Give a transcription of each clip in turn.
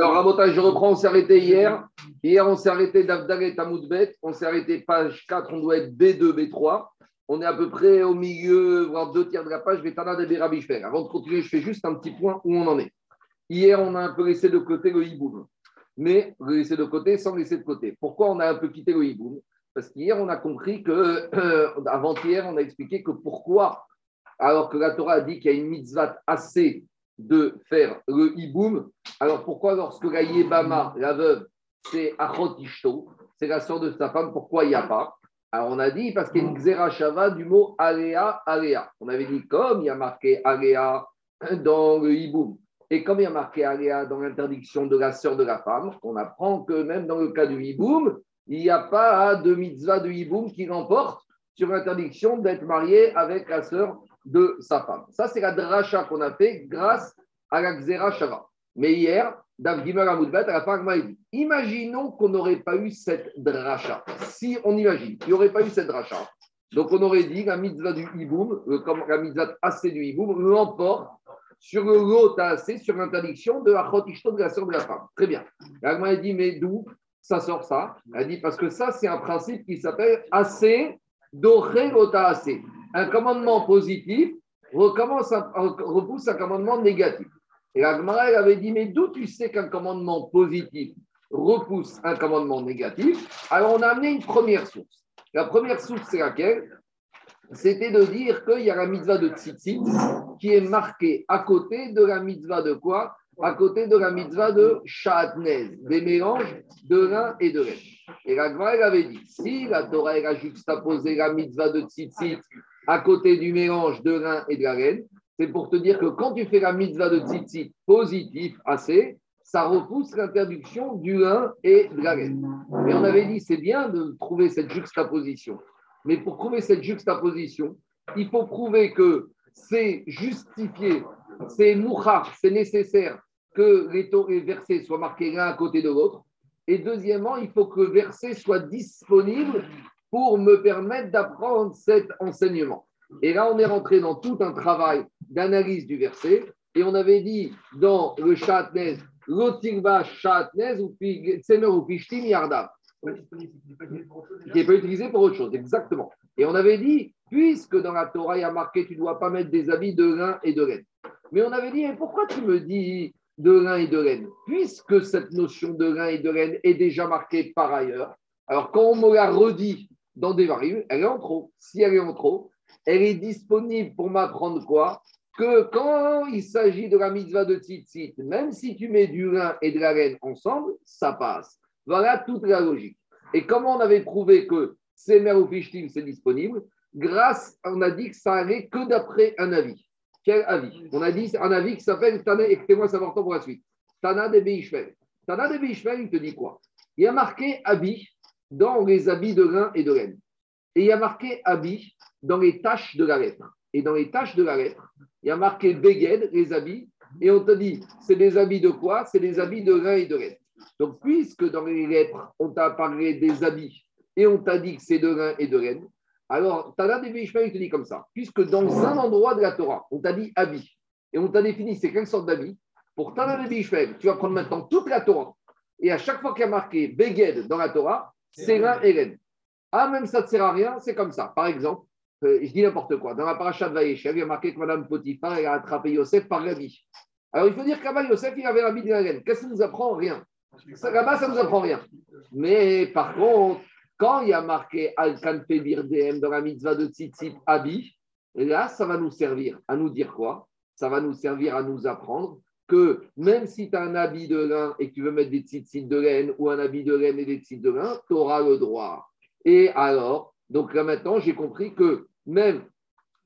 Alors, Rabotage, je reprends, on s'est arrêté hier. Hier, on s'est arrêté d'Avdalet à Moudbet. On s'est arrêté page 4, on doit être B2, B3. On est à peu près au milieu, voire deux tiers de la page, Vétana de Berabichfer. Avant de continuer, je fais juste un petit point où on en est. Hier, on a un peu laissé de côté le hiboum, mais laissé de côté sans laisser de côté. Pourquoi on a un peu quitté le hiboum? Parce qu'hier, on a compris que, euh, avant-hier, on a expliqué que pourquoi, alors que la Torah a dit qu'il y a une mitzvah assez de faire le hiboum. Alors pourquoi lorsque la Yébama, la veuve, c'est Achot Ishto, c'est la sœur de sa femme, pourquoi il n'y a pas? Alors on a dit parce qu'il y a une Xera Shava du mot Alea, Alea. On avait dit comme il y a marqué Alea dans le hiboum. Et comme il y a marqué Alea dans l'interdiction de la sœur de la femme, on apprend que même dans le cas du hiboum, il n'y a pas de mitzvah de hiboum qui l'emporte sur l'interdiction d'être marié avec la sœur de sa femme. Ça, c'est la dracha qu'on a fait grâce à la Xera Shava. Mais hier, Dav Gimel à la fin, il dit Imaginons qu'on n'aurait pas eu cette dracha. Si on imagine qu'il n'y aurait pas eu cette dracha, donc on aurait dit la mitzvah du hiboum, euh, comme la mitzvah assez du hiboum, l'emporte sur le assez, sur l'interdiction de la de la sœur de la femme. Très bien. La dit Mais d'où ça sort ça? Elle dit Parce que ça, c'est un principe qui s'appelle assez doré assez un commandement positif repousse un commandement négatif. Et la elle avait dit, mais d'où tu sais qu'un commandement positif repousse un commandement négatif? Alors on a amené une première source. La première source, c'est laquelle? C'était de dire qu'il y a la mitzvah de tzitzit qui est marquée à côté de la mitzvah de quoi? À côté de la mitzvah de shatnez, des mélanges de l'un et de l'autre. Et la avait dit, si la Torah a juxtaposé la mitzvah de tzitzit à côté du mélange de rein et de la reine, c'est pour te dire que quand tu fais la mitzvah de tzitzit positif assez, ça repousse l'interdiction du rein et de la reine. Et on avait dit, c'est bien de trouver cette juxtaposition. Mais pour trouver cette juxtaposition, il faut prouver que c'est justifié, c'est mouchar, c'est nécessaire que les versets soient marqués l'un à côté de l'autre. Et deuxièmement, il faut que le verset soit disponible pour me permettre d'apprendre cet enseignement. Et là, on est rentré dans tout un travail d'analyse du verset. Et on avait dit dans le Chatnez, Lotigva Chatnez ou Tsemer ou Pishtim Yardav. Qui n'est pas utilisé pour autre chose, exactement. Et on avait dit, puisque dans la Torah, il y a marqué, tu ne dois pas mettre des habits de lin et de laine. Mais on avait dit, pourquoi tu me dis de lin et de laine Puisque cette notion de lin et de laine est déjà marquée par ailleurs. Alors, quand on me l'a redit dans des variables, elle est en trop. Si elle est en trop, elle est disponible pour m'apprendre quoi? Que quand il s'agit de la mitzvah de tzitzit, même si tu mets du lin et de la laine ensemble, ça passe. Voilà toute la logique. Et comment on avait prouvé que c'est ou Fichtim, c'est disponible Grâce, on a dit que ça allait que d'après un avis. Quel avis? On a dit un avis qui s'appelle Tana, écoutez-moi, c'est important pour la suite. Tana de Beishvel. Tana de Beishvel, il te dit quoi? Il y a marqué avis dans les habits de lin et de laine. Et il y a marqué habit dans les taches de la lettre. Et dans les taches de la lettre, il y a marqué beged, les habits. Et on te dit, c'est des habits de quoi? C'est des habits de lin et de laine. Donc, puisque dans les lettres, on t'a parlé des habits et on t'a dit que c'est de lin et de laine, alors Tana des il te dit comme ça. Puisque dans un endroit de la Torah, on t'a dit habit et on t'a défini c'est quelle sorte d'habit, pour Tana des tu vas prendre maintenant toute la Torah. Et à chaque fois qu'il y a marqué beged dans la Torah, et laine. Ah, même ça ne sert à rien, c'est comme ça. Par exemple, euh, je dis n'importe quoi. Dans la paracha de Vaïcha, il y a marqué que Mme Potiphar a attrapé Yosef par l'habit. Alors, il faut dire qu'avant Yosef, il avait de la reine. Qu'est-ce que ça nous apprend Rien. Là-bas, ça ne nous apprend rien. Mais par contre, quand il y a marqué Al-Kanfe Birdem dans la mitzvah de Tzitzit Abi, là, ça va nous servir à nous dire quoi? Ça va nous servir à nous apprendre que même si tu as un habit de lin et que tu veux mettre des tzitzit de laine ou un habit de laine et des tzitzit de lin, tu auras le droit. Et alors, donc là maintenant, j'ai compris que même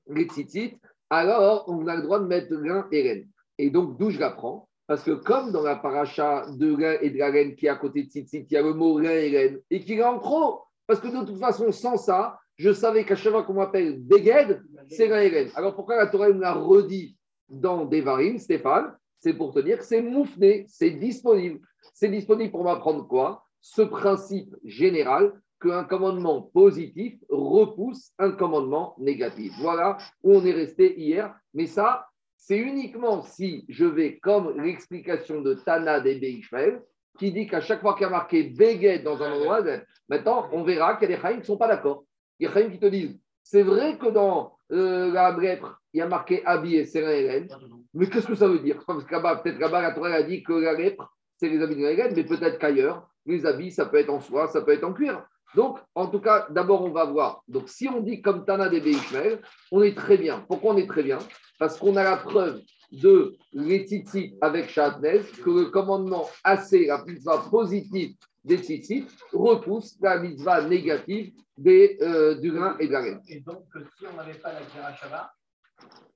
les tzitzit, alors on a le droit de mettre lin et laine. Et donc, d'où je l'apprends? Parce que comme dans la paracha de lin et de la laine qui est à côté de tzitzit, il y a le mot lin et laine, et qu'il est en trop. Parce que de toute façon, sans ça, je savais qu'à chaque fois qu'on m'appelle Beged, c'est lin et laine. Alors pourquoi la Torah me l'a redit dans Devarim, Stéphane? C'est pour te dire que c'est moufné, c'est disponible. C'est disponible pour m'apprendre quoi? Ce principe général qu'un commandement positif repousse un commandement négatif. Voilà où on est resté hier. Mais ça, c'est uniquement si je vais comme l'explication de Tana des Beishmael, qui dit qu'à chaque fois qu'il y a marqué Beged dans un endroit, maintenant on verra qu'il y a des Chaim qui ne sont pas d'accord. Il y a des Chaim qui te disent c'est vrai que dans euh, la lèpre, il y a marqué habillé, c'est la mais qu'est-ce que ça veut dire? Parce que peut-être là-bas, la Torah a dit que la lèpre, c'est les habits de la mais peut-être qu'ailleurs, les habits, ça peut être en soie, ça peut être en cuir. Donc, en tout cas, d'abord, on va voir. Donc, si on dit comme Tana des Ishmael, on est très bien. Pourquoi on est très bien? Parce qu'on a la preuve de l'étiti avec Chatnez que le commandement assez, la mitzvah positive des tzitzit, repousse la mitzvah négative des, euh, du grain et de la laine. Et donc, si on n'avait pas la Xerashava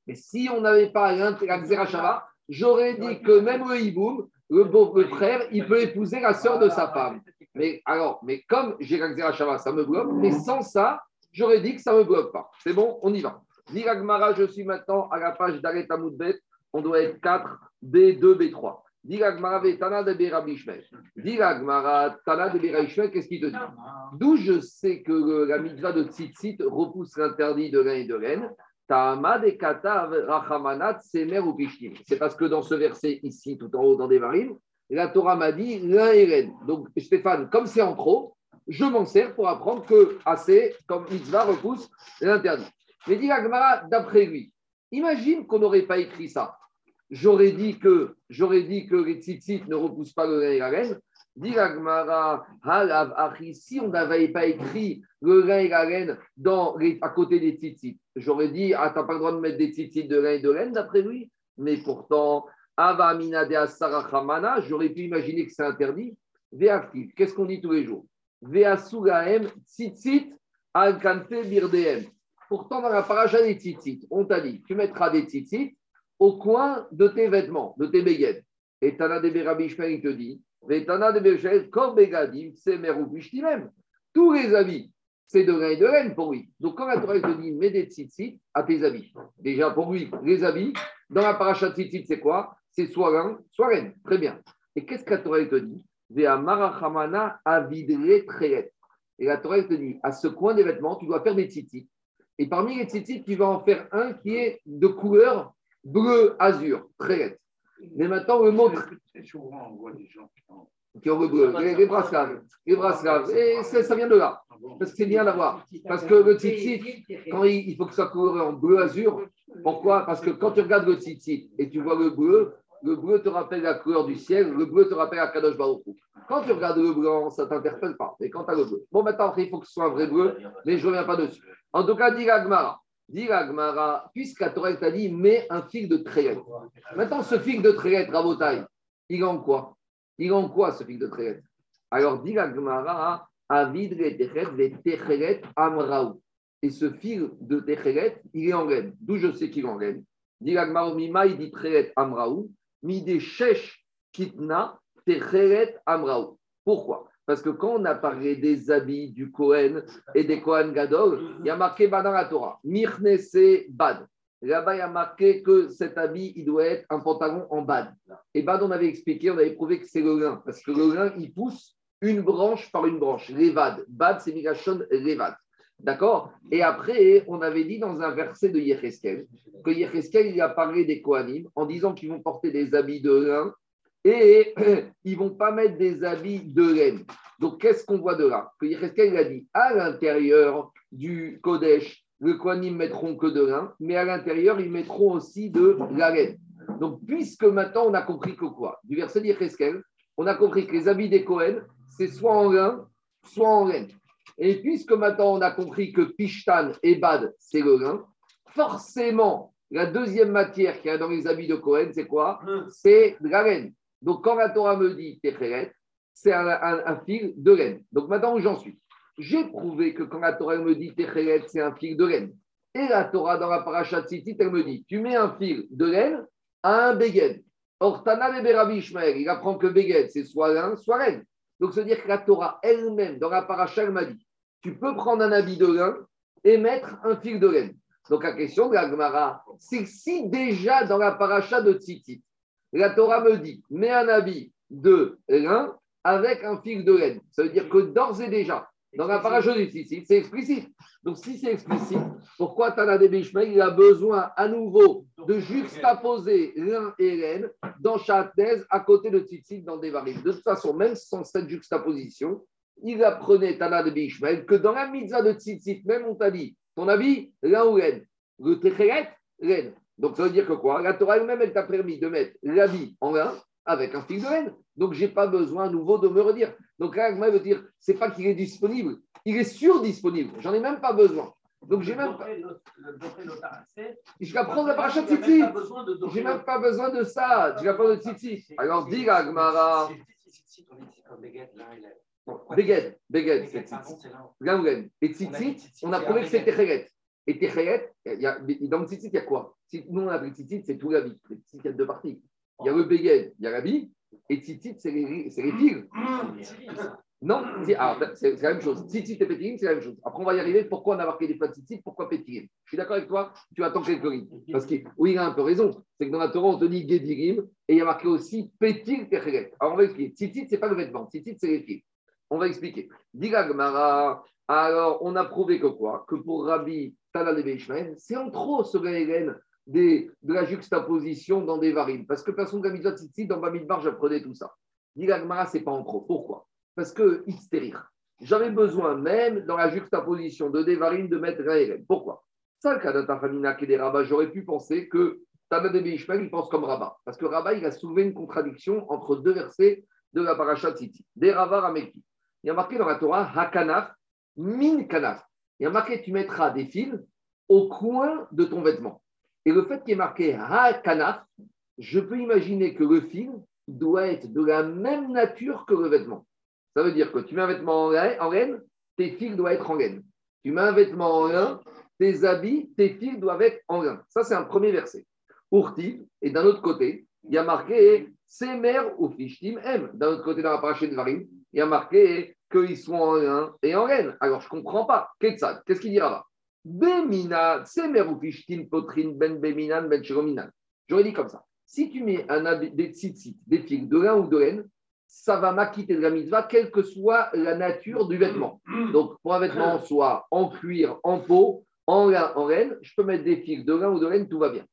Et si on n'avait pas la Xerashava, j'aurais dit que même le hiboum, le, beau, le frère, il peut épouser la sœur de sa femme. Mais alors, mais comme j'ai la Shava, ça me bloque, mais sans ça, j'aurais dit que ça ne me bloque pas. C'est bon, on y va. Diragmara, je suis maintenant à la page d'Areta Moudbet. On doit être 4, B2, B3. Diragmara, Tana de Berabishmel. Diragmara, Tana de Berabishmel, qu'est-ce qu'il te dit? D'où je sais que la mitzvah de Tzitzit repousse l'interdit de l'un et de laine. C'est parce que dans ce verset ici, tout en haut dans des varines, la Torah m'a dit l'un et. Donc Stéphane, comme c'est en trop, je m'en sers pour apprendre que assez, comme mitzvah, repousse l'interdit. Mais dit d'après lui, imagine qu'on n'aurait pas écrit ça. J'aurais dit que j'aurais dit que les tzitzit ne repoussent pas le et la Dit si on n'avait pas écrit le lin et la laine dans à côté des tzitzit, j'aurais dit, ah, tu n'as pas le droit de mettre des tzitzit de lin et de laine d'après lui. Mais pourtant, j'aurais pu imaginer que c'est interdit. qu'est-ce qu'on dit tous les jours? Tzitzit al birdeem. Pourtant, dans la paracha des tzitzit, on t'a dit, tu mettras des tzitzit au coin de tes vêtements, de tes béguettes. Et Tana de il te dit, de même. Tous les habits, c'est de lin et de laine pour lui. Donc, quand la Torah te dit, mets des tzitzit à tes habits. Déjà, pour lui, les habits, dans la paracha tzitzit, c'est quoi? C'est soit lin, soit laine. Très bien. Et qu'est-ce que la Torah te dit? Et la Torah te dit, à ce coin des vêtements, tu dois faire des tzitzit. Et parmi les tzitzit, tu vas en faire un qui est de couleur bleu azur, très Mais maintenant, le mot. Souvent, on voit des gens qui ont le bleu, les, les brasselaves. Les. Et ça vient de là. Parce que c'est bien d'avoir. Parce que le tzitzit, quand il, faut que ça coloré en bleu azur, pourquoi? Parce que quand tu regardes le tzitzit et tu vois le bleu, le bleu te rappelle la couleur du ciel, le bleu te rappelle la Kadosh Baruch Quand tu regardes le blanc, ça ne t'interpelle pas. Mais quand tu as le bleu. Bon, maintenant, il faut que ce soit un vrai bleu, mais je ne reviens pas dessus. En tout cas, dit Agmara. Dit Agmara, puisque la Torah t'a dit, mets un fil de tréhette. Maintenant, ce fil de tréhette, Rabotaille, il est en quoi? Il est en quoi ce fil de tréhette Alors, dit Agmara, Avid le amraou. Et ce fil de Techeret, il est en laine. D'où je sais qu'il est en laine? Dit Agmara, Mima, dit Tréhet amraou. Mi des kitna amraou. Pourquoi? Parce que quand on a parlé des habits du Kohen et des Kohen Gadol, il y a marqué dans la Torah. Mirnese Bad. Là-bas, il y a marqué que cet habit, il doit être un pantalon en bad. Et bad, on avait expliqué, on avait prouvé que c'est le lin. Parce que le lin, il pousse une branche par une branche. Levad. Bad, c'est Migashon Levad. D'accord? Et après, on avait dit dans un verset de Yecheskel que Yecheskel, il a parlé des Kohanim en disant qu'ils vont porter des habits de lin et ils ne vont pas mettre des habits de laine. Donc, qu'est-ce qu'on voit de là? Que Yecheskel a dit à l'intérieur du Kodesh, les Kohanim mettront que de lin, mais à l'intérieur, ils mettront aussi de la laine. Donc, puisque maintenant on a compris que quoi? Du verset de on a compris que les habits des Kohen, c'est soit en lin, soit en laine. Et puisque maintenant on a compris que Pishtan et Bad, c'est le lin, forcément, la deuxième matière qu'il y a dans les habits de Cohen, c'est quoi? C'est de la laine. Donc, quand la Torah me dit Techeret, c'est un, fil de laine. Donc, maintenant où j'en suis? J'ai prouvé que quand la Torah me dit Techeret, c'est un fil de laine. Et la Torah, dans la paracha Tzitzit, elle me dit Tu mets un fil de laine à un beged. Or, Tana Rabbi Ishmael, il apprend que beged, c'est soit laine, soit laine. Donc, se dire que la Torah elle-même, dans la paracha, elle m'a dit Tu peux prendre un habit de laine et mettre un fil de laine. Donc, la question de la Gemara, c'est si déjà dans la paracha de Tzitzit, la Torah me dit, mets un habit de lin avec un fil de laine. Ça veut dire que d'ores et déjà, Dans la paracha du tzitzit, c'est explicite. Donc si c'est explicite, pourquoi Tana de Bishmael, il a besoin à nouveau de juxtaposer l'un et l'un dans thèse à côté de tzitzit dans des variables De toute façon, même sans cette juxtaposition, il apprenait Tana de Bishmael que dans la mitzvah de tzitzit, même on t'a dit, ton avis, l'un ou l'un. Le techeret, l'un. Donc ça veut dire que quoi? La Torah elle-même, elle t'a permis de mettre l'habit en l'un avec un fil de laine. Donc, je n'ai pas besoin nouveau de me redire. Donc, là, veut dire, c'est pas qu'il est disponible, il est surdisponible. J'en ai même pas besoin. Donc, j'ai même pas. Je vais apprendre la paracha de Titi. J'ai même pas besoin de ça. Je vais apprendre de Titi. Alors, dis la Gmara. Beged, Beged, c'est Titi. Et Titi, on a prouvé que c'est Techelet. Et Techelet, dans le Titi, il y a quoi? Nous, on a pris Titi, c'est tout la vie. il y a deux parties. Il y a le Beged, il y a la vie. Et Tzitzit, c'est les, c'est les fils. Non, c'est la même chose. Tzitzit et Pétirim, c'est la même chose. Après, on va y arriver. Pourquoi on a marqué des fois Tzitzit Pourquoi Pétirim? Je suis d'accord avec toi, tu attends quelques lignes. Parce que, oui, il a un peu raison. C'est que dans la Torah, on te dit Gedirim et il y a marqué aussi Pétir Techeret. Alors, on va expliquer. Tzitzit, ce n'est pas le vêtement. Tzitzit, c'est les fils. On va expliquer. Diga Gmara. Alors, on a prouvé que quoi? Que pour Rabbi c'est en trop ce Gaëlen de la juxtaposition dans des varibles. Parce que personne de la dans Bamidbar, j'apprenais tout ça. Dit ce n'est pas en trop. Pourquoi? Parce que stérir. J'avais besoin même dans la juxtaposition de des varibles de mettre un Pourquoi? Ça, le j'aurais pu penser que Tana de il pense comme Rabat. Parce que Rabat, il a soulevé une contradiction entre deux versets de la paracha tzitzit. Des Rava Rameki. Il y a marqué dans la Torah Hakanaf, Min Kanaf. Il y a marqué tu mettras des fils au coin de ton vêtement. Et le fait qu'il est marqué Ha-Kanaf, je peux imaginer que le fil doit être de la même nature que le vêtement. Ça veut dire que tu mets un vêtement en laine, tes fils doivent être en laine. Tu mets un vêtement en lin, tes habits, tes fils doivent être en lin. Ça, c'est un premier verset. Urti, et d'un autre côté, il y a marqué Semer ou Fishtim M. D'un autre côté, dans la paracha de Varim, il y a marqué qu'ils sont en lin et en laine. Alors, je ne comprends pas. Qu'est-ce qu'il dira là? Bemina, potrin ben beminan ben J'aurais dit comme ça. Si tu mets un, des tzitzit, des fils de lin ou de laine, ça va m'acquitter de la mitzvah, quelle que soit la nature du vêtement. Donc, pour un vêtement, soit en cuir, en peau, en lin, en laine, je peux mettre des fils de lin ou de laine, tout va bien.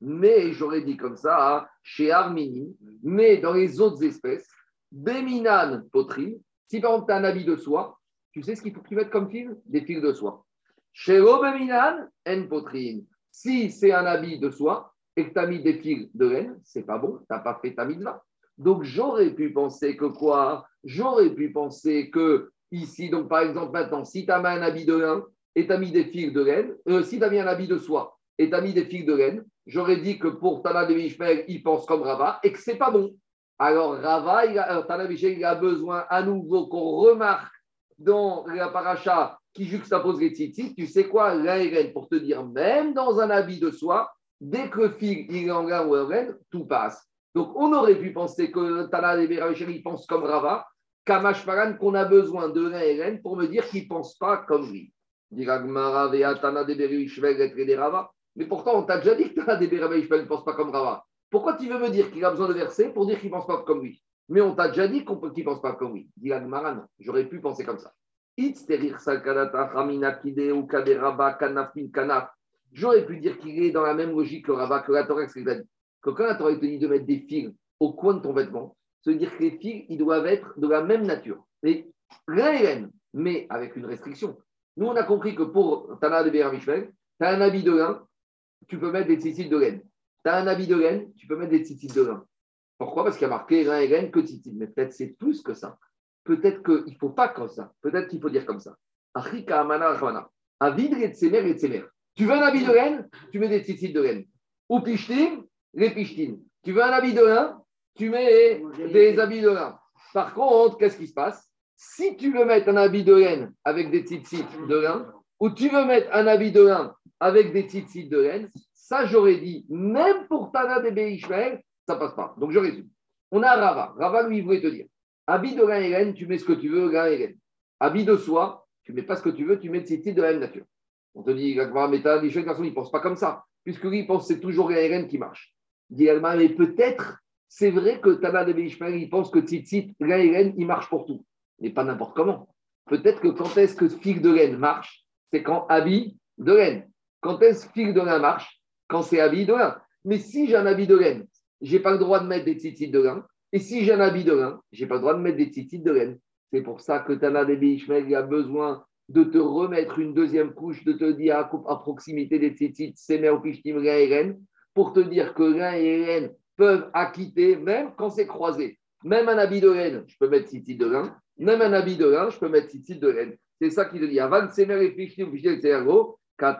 Mais j'aurais dit comme ça, hein, chez Armini, mais dans les autres espèces, Beminan potrine, si par exemple tu as un habit de soie, tu sais ce qu'il faut que tu mettes comme fil? Des fils de soie. Chez Robeminan, en potrine. Si c'est un habit de soie et que tu as mis des fils de laine, c'est pas bon, tu n'as pas fait ta mitzvah. Donc j'aurais pu penser que quoi? J'aurais pu penser que ici, donc par exemple maintenant, si tu as mis un habit de lin et tu as mis des fils de laine, euh, si tu as mis un habit de soie et tu as mis des fils de laine, j'aurais dit que pour Tana de Mishmel, il pense comme Rava et que c'est pas bon. Alors Rava, il a, il a besoin à nouveau qu'on remarque dans la paracha qui juxtapose les tzitzit, tu sais quoi, l'ARN, pour te dire, même dans un habit de soie, dès que le fil il ou en tout passe. Donc, on aurait pu penser que Tana il pense comme Rava, Kamash Paran, qu'on a besoin de l'ARN pour me dire qu'il ne pense pas comme lui. Mais pourtant, on t'a déjà dit que Tana de ne pense pas comme Rava. Pourquoi tu veux me dire qu'il a besoin de verser pour dire qu'il ne pense pas comme lui? Mais on t'a déjà dit qu'il ne pense pas comme lui. Dit j'aurais pu penser comme ça. J'aurais pu dire qu'il est dans la même logique que Rava, que la Torah, que. Que quand la Torah te dit de mettre des fils au coin de ton vêtement, ça veut dire que les fils, ils doivent être de la même nature. Mais l'un mais avec une restriction. Nous, on a compris que pour Tana de Béramishvel, tu as un habit de lin, tu peux mettre des tzitzit de laine. Tu as un habit de laine, tu peux mettre des tzitzit de lin. Pourquoi? Parce qu'il y a marqué lin et laine que tzitzit. Mais peut-être c'est plus que ça peut-être qu'il ne faut pas comme ça. Peut-être qu'il faut dire comme ça. Tu veux un habit de laine, tu mets des tzitzit de laine. Ou pichtin, les pichtin. Tu veux un habit de lin, tu mets des habits de lin. Par contre, qu'est-ce qui se passe? Si tu veux mettre un habit de laine avec des tzitzit de lin, ou tu veux mettre un habit de lin avec des tzitzit de laine, ça j'aurais dit, même pour Tana de Beishmael, ça passe pas. Donc je résume. On a Rava. Rava lui voulait te dire Habit de et tu mets ce que tu veux, et Habit de soie, tu mets pas ce que tu veux, tu mets titres de la même nature. On te dit, mais t'as des garçons, ils ne pensent pas comme ça, puisque lui, il pense que c'est toujours et qui marche. Dit mais peut-être, c'est vrai que Tana de Béishmael, il pense que tzitzit, et il marche pour tout, mais pas n'importe comment. Peut-être que quand est-ce que fil de laine marche, c'est quand habit de laine. Quand est-ce que fil de laine marche Quand c'est habit de laine. Mais si j'ai un habit de laine, je n'ai pas le droit de mettre des titites de laine. Et si j'ai un habit de laine, je n'ai pas le droit de mettre des titites de laine. C'est pour ça que Tana de Ishmael a besoin de te remettre une deuxième couche, de te dire à, proximité des titites, Semer ou Pishtim, et pour te dire que l'un et Ren peuvent acquitter, même quand c'est croisé. Même un habit de laine, je peux mettre tzitzit de laine. Même un habit de laine, je peux mettre tzitzit de laine. C'est ça qu'il dit. Avant Semer et Pishtim, Pishtim. La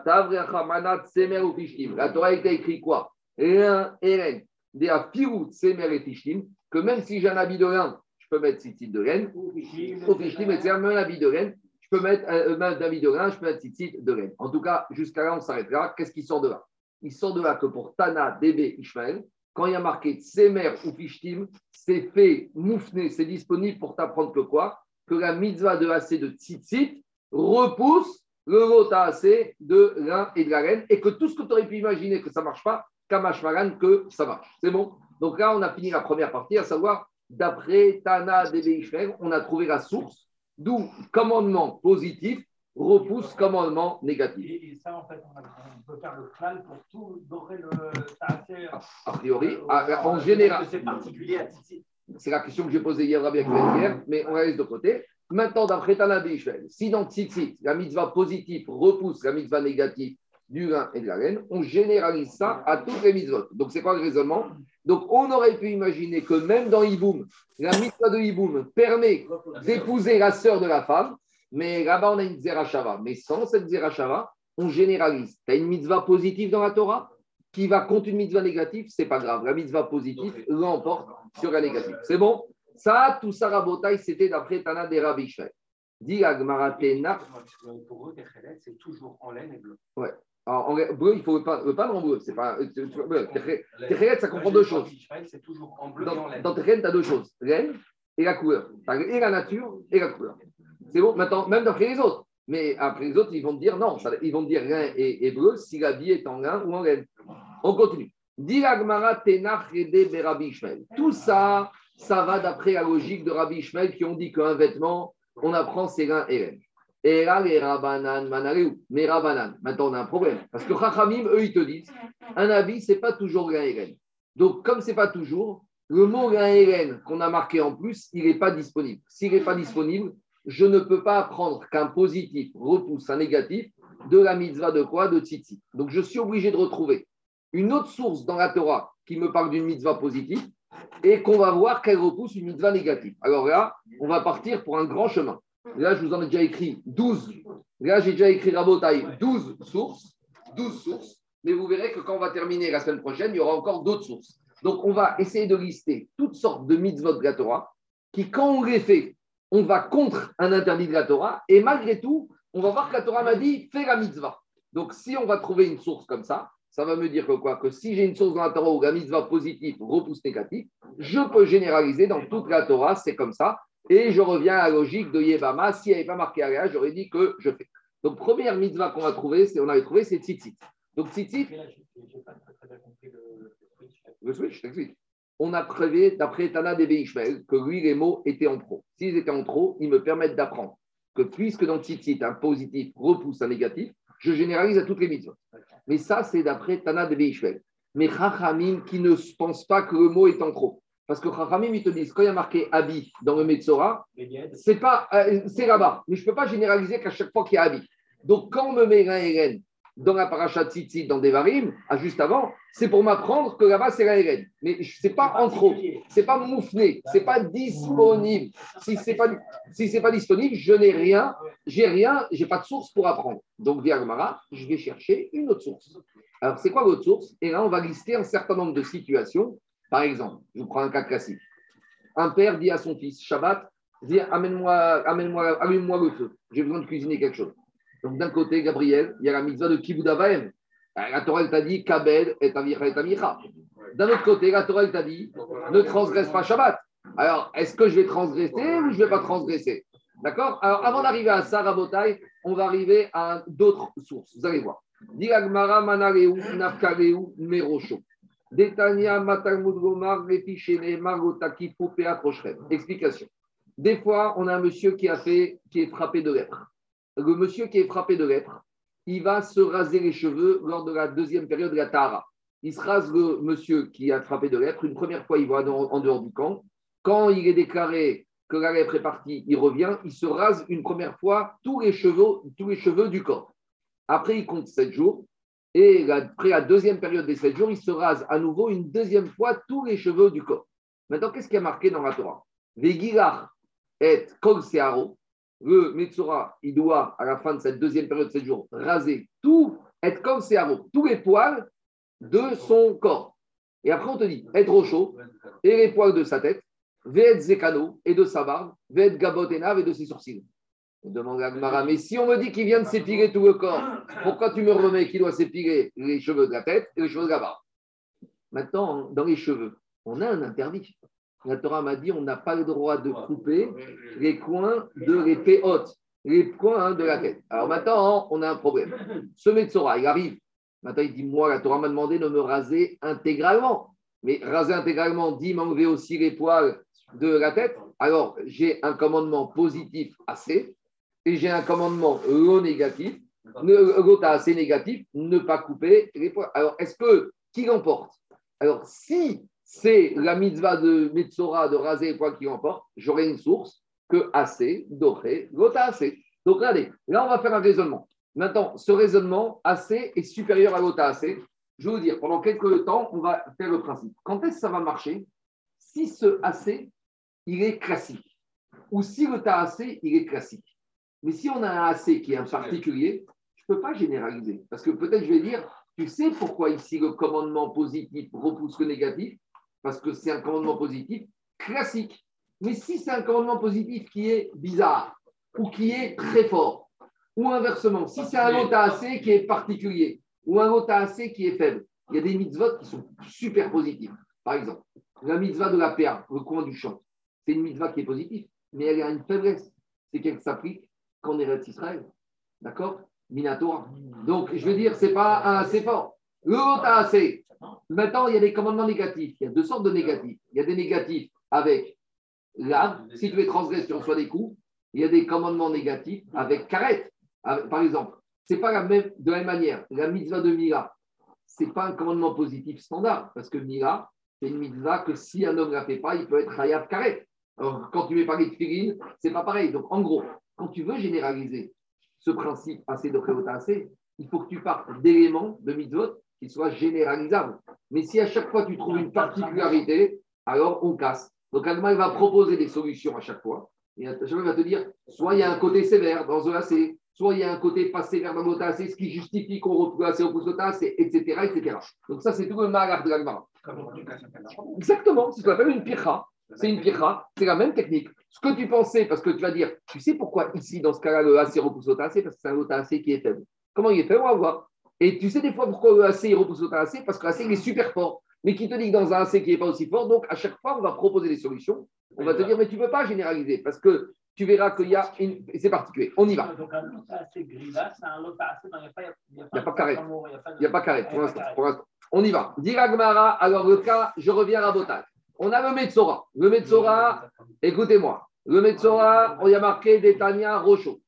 Torah a été écrit quoi? L'un et Ren. Des Afirut, Semer et Pishtim, que même si j'ai un habit de laine, je peux mettre tzitzit de laine. Ou c'est même un habit de laine je peux mettre un, un habit de laine, je peux mettre tzitzit de laine. En tout cas, jusqu'à là, on s'arrêtera. Qu'est-ce qui sort de là? Il sort de là que pour Tana, Débé, Ishmael, quand il y a marqué Tsemer ou Pishtim, c'est fait, moufné, c'est disponible pour t'apprendre que quoi? Que la mitzvah de AC de tzitzit repousse le vota AC de l'un et de la reine et que tout ce que tu aurais pu imaginer que ça ne marche pas, Kamash Maran, que ça marche. C'est bon Donc là, on a fini la première partie, à savoir, d'après Tana, Ishmael, on a trouvé la source D'où commandement positif repousse commandement négatif. Et, ça, en fait, on, peut faire le plan pour tout dorer le A priori, euh, en général. C'est particulier à Titi. C'est la question que j'ai posée hier, avec hier, mais on reste de côté. Maintenant, d'après Tana si dans Tzitzit, la mitzvah positive repousse la mitzvah négative du vin et de la laine, on généralise ça à toutes les mitzvot. Donc, c'est quoi le raisonnement? Donc, on aurait pu imaginer que même dans Iboum, la mitzvah de Iboum permet d'épouser la sœur de la femme, mais là-bas, on a une Zerachava. Mais sans cette Zerachava, on généralise. Tu as une mitzvah positive dans la Torah? Qui va contre une mitzvah négative, c'est pas grave. La mitzvah positive l'emporte sur la négative. C'est bon? Ça, tout ça, Rabotai, c'était d'après Tana des Rabbi Dit Agmaratena. Pour eux, c'est toujours en laine et bleu. Ouais. Alors, en bleu, il faut le peindre, en bleu. C'est pas, ça comprend deux choses. C'est toujours en bleu dans, Dans tu as deux choses laine et la couleur. Et la nature et la couleur. C'est bon Maintenant, même d'après les autres. Mais après les autres, ils vont dire non. ils vont dire rien et, bleu si la vie est en lin ou en laine. On continue. Tout ça, ça va d'après la logique de Rabbi Ishmael qui ont dit qu'un vêtement, on apprend c'est lin et là, les Rabanan, mais Rabanan. Maintenant, on a un problème. Parce que Chachamim, eux, ils te disent un habit, ce n'est pas toujours grain et Donc, comme ce n'est pas toujours, le mot et qu'on a marqué en plus, il n'est pas disponible. S'il n'est pas disponible, je ne peux pas apprendre qu'un positif repousse un négatif de la mitzvah de quoi? De tzitzit. Donc, je suis obligé de retrouver une autre source dans la Torah qui me parle d'une mitzvah positive et qu'on va voir qu'elle repousse une mitzvah négative. Alors là, on va partir pour un grand chemin. Là, je vous en ai déjà écrit 12. Là, j'ai déjà écrit Rabotai 12 sources. 12 sources. Mais vous verrez que quand on va terminer la semaine prochaine, il y aura encore d'autres sources. Donc, on va essayer de lister toutes sortes de mitzvot de la Torah qui, quand on les fait, on va contre un interdit de la Torah. Et malgré tout, on va voir que la Torah m'a dit fais la mitzvah. Donc, si on va trouver une source comme ça, ça va me dire que quoi? Que si j'ai une source dans la Torah où la mitzvah positive repousse négatif, je peux généraliser dans toute la Torah, c'est comme ça. Et je reviens à la logique de Yebama. S'il n'y avait pas marqué Aria, j'aurais dit que je fais. Donc, première mitzvah qu'on va trouver, c'est, on avait trouvé, c'est tzitzit. Donc, tzitzit. Le switch, je t'explique. On a prévu, d'après Tana de Ishmael, que lui, les mots étaient en trop. S'ils étaient en trop, ils me permettent d'apprendre que puisque dans tzitzit, un positif repousse un négatif, je généralise à toutes les mitzvahs. Mais ça, c'est d'après Tana de Ishmael. Mais Chachamim qui ne pense pas que le mot est en trop. Parce que Chachamim, ils te disent, quand il y a marqué Abi dans le Metzora, c'est pas, euh, c'est là-bas. Mais je ne peux pas généraliser qu'à chaque fois qu'il y a Abi. Donc, quand on me met un dans la paracha Tzitzit, dans Devarim, à juste avant, c'est pour m'apprendre que là-bas, c'est la Eren. Mais ce n'est pas en trop, ce n'est pas moufné, ce n'est pas disponible. Si ce n'est pas, si pas disponible, je n'ai rien, j'ai rien, j'ai pas de source pour apprendre. Donc, via je vais chercher une autre source. Alors, c'est quoi votre source? Et là, on va lister un certain nombre de situations par exemple, je vous prends un cas classique. Un père dit à son fils, Shabbat, dit amène-moi, amène-moi, allume-moi le feu. J'ai besoin de cuisiner quelque chose. Donc d'un côté, Gabriel, il y a la mitzvah de Kibudavaem. La Torah t'a dit Kabed et Avicha et Amicha. D'un autre côté, la Torah t'a dit ne transgresse pas Shabbat. Alors, est-ce que je vais transgresser ou je ne vais pas transgresser? D'accord? Alors, avant d'arriver à ça, Rabotai, on va arriver à d'autres sources. Vous allez voir. Diagmara Manareu, Nafkareu, Merosho. Explication. Des fois, on a un monsieur qui, a fait, qui est frappé de lèpre. Le monsieur qui est frappé de lèpre, il va se raser les cheveux lors de la deuxième période de la Tahara. Il se rase le monsieur qui a frappé de lèpre. Une première fois, il va en dehors du camp. Quand il est déclaré que la lèpre est partie, il revient, il se rase une première fois tous les cheveux, tous les cheveux du corps. Après, il compte sept jours. Et après la deuxième période des sept jours, il se rase à nouveau une deuxième fois tous les cheveux du corps. Maintenant, qu'est-ce qui a marqué dans la Torah? Vegilach et Kol Searo, le Metzora, il doit, à la fin de cette deuxième période de sept jours, raser tout, être comme Searo, tous les poils de son corps. Et après, on te dit, être au chaud, et les poils de sa tête, Ve'et Zekano, et de sa barbe, Ve'et Gabotenav, et de ses sourcils. On demande à Gmara, mais si on me dit qu'il vient de s'épiler tout le corps, pourquoi tu me remets qu'il doit s'épiler les cheveux de la tête et les cheveux de la barbe? Maintenant, dans les cheveux, on a un interdit. La Torah m'a dit on n'a pas le droit de couper les coins de l'épée haute, les coins de la tête. Alors maintenant, on a un problème. Ce Metzora, il arrive. Maintenant, il dit Moi, la Torah m'a demandé de me raser intégralement. Mais raser intégralement dit m'enlever aussi les poils de la tête. Alors, j'ai un commandement positif assez et j'ai un commandement négatif, l'autre assez négatif, ne pas couper les poils. Alors, est-ce que qui l'emporte? Alors, si c'est la mitzvah de Metzora de raser les poils qui l'emporte, j'aurai une source que assez, doré, l'autre assez. Donc, regardez, là, on va faire un raisonnement. Maintenant, ce raisonnement assez est supérieur à l'autre assez. Je vais vous dire, pendant quelques temps, on va faire le principe. Quand est-ce que ça va marcher? Si ce assez, il est classique, ou si le assez, il est classique. Mais si on a un AC qui est un particulier, je ne peux pas généraliser. Parce que peut-être je vais dire, tu sais pourquoi ici le commandement positif repousse le négatif? Parce que c'est un commandement positif classique. Mais si c'est un commandement positif qui est bizarre ou qui est très fort, ou inversement, si c'est un AC qui est particulier ou un AC qui est faible, il y a des mitzvot qui sont super positifs. Par exemple, la mitzvah de la perle, le coin du champ, c'est une mitzvah qui est positive, mais elle a une faiblesse. C'est qu'elle s'applique qu'en Eretz Israël. D'accord? Minatora. Donc, je veux dire, ce n'est pas un assez fort. L'autre assez. Maintenant, il y a des commandements négatifs. Il y a deux sortes de négatifs. Il y a des négatifs avec l'âme. Si tu les transgresses, tu reçois des coups. Il y a des commandements négatifs avec carette. Par exemple, c'est pas la même, de la même manière. La mitzvah de Mila, ce n'est pas un commandement positif standard. Parce que Mila, c'est une mitzvah que si un homme ne la fait pas, il peut être hayab carette. Alors, quand tu mets parler de ce c'est pas pareil. Donc, en gros, quand tu veux généraliser ce principe assez de assez, il faut que tu partes d'éléments de mitzvot qui soient généralisables. Mais si à chaque fois tu trouves une particularité, alors on casse. Donc Agma va proposer des solutions à chaque fois. Et à chaque fois, il va te dire soit il y a un côté sévère dans le AC, soit il y a un côté pas sévère dans le AC, ce qui justifie qu'on retrouve assez au pouce etc., etc. Donc ça, c'est tout le malheur de l'Agma. Exactement, c'est ce qu'on appelle une pircha. C'est une pircha, c'est la même technique. Ce que tu pensais, parce que tu vas dire, tu sais pourquoi ici, dans ce cas-là, le AC repousse Parce que c'est un autre AC qui est faible. Comment il est faible On va voir. Et tu sais des fois pourquoi le AC repousse au AC Parce que l'AC il est super fort. Mais qui te dit que dans un AC qui n'est pas aussi fort, donc à chaque fois, on va proposer des solutions. On va te dire, mais tu ne peux pas généraliser parce que tu verras qu'il y a une. C'est particulier. On y va. Donc un AC gris c'est un autre AC, il n'y a pas, il n'y a pas carré. Il n'y a pas carré pour l'instant. On y va. Diragmara, alors le cas, je reviens à Botal. On a le Metzora. Le Metzora, écoutez-moi. Le Metzora, on y a marqué Détania Rocho.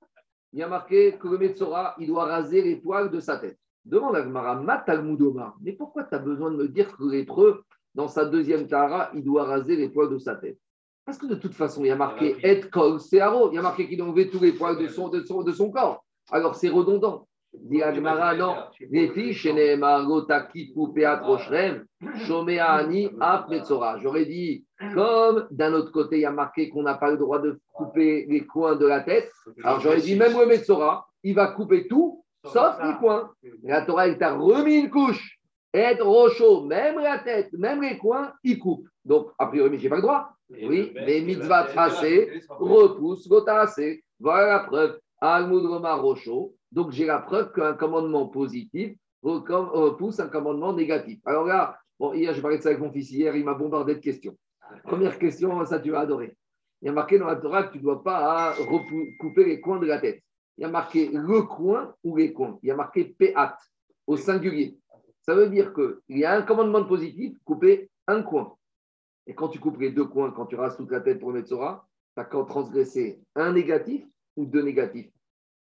Il y a marqué que le Metzora, il doit raser les poils de sa tête. Demande à Gmara, Matalmudoma, mais pourquoi tu as besoin de me dire que l'épreuve, dans sa deuxième Tara, il doit raser les poils de sa tête? Parce que de toute façon, il y a marqué Et Kol Searo, il y a marqué qu'il doit enlever tous les poils de son, de son, de son corps. Alors c'est redondant. Dit Agmara, non. Filles, J'aurais dit, comme d'un autre côté, il y a marqué qu'on n'a pas le droit de couper les coins de la tête. Alors j'aurais dit, même le Metzora, il va couper tout, sauf les coins. la Torah, elle t'a remis une couche. Être rocho, même la tête, même les coins, il coupe. Donc, a priori, je n'ai pas le droit. Oui, mais mitzvah tracé, repousse, assez. Voilà la preuve. Almud Rocho. Donc, j'ai la preuve qu'un commandement positif repousse un commandement négatif. Alors là, bon, hier, je parlais de ça avec mon fils hier, il m'a bombardé de questions. Première question, ça tu vas adorer. Il y a marqué dans la Torah que tu ne dois pas couper les coins de la tête. Il y a marqué le coin ou les coins. Il y a marqué péat au singulier. Ça veut dire qu'il y a un commandement positif, couper un coin. Et quand tu coupes les deux coins, quand tu rases toute la tête pour le Metzora, t'as qu'à transgresser un négatif ou deux négatifs.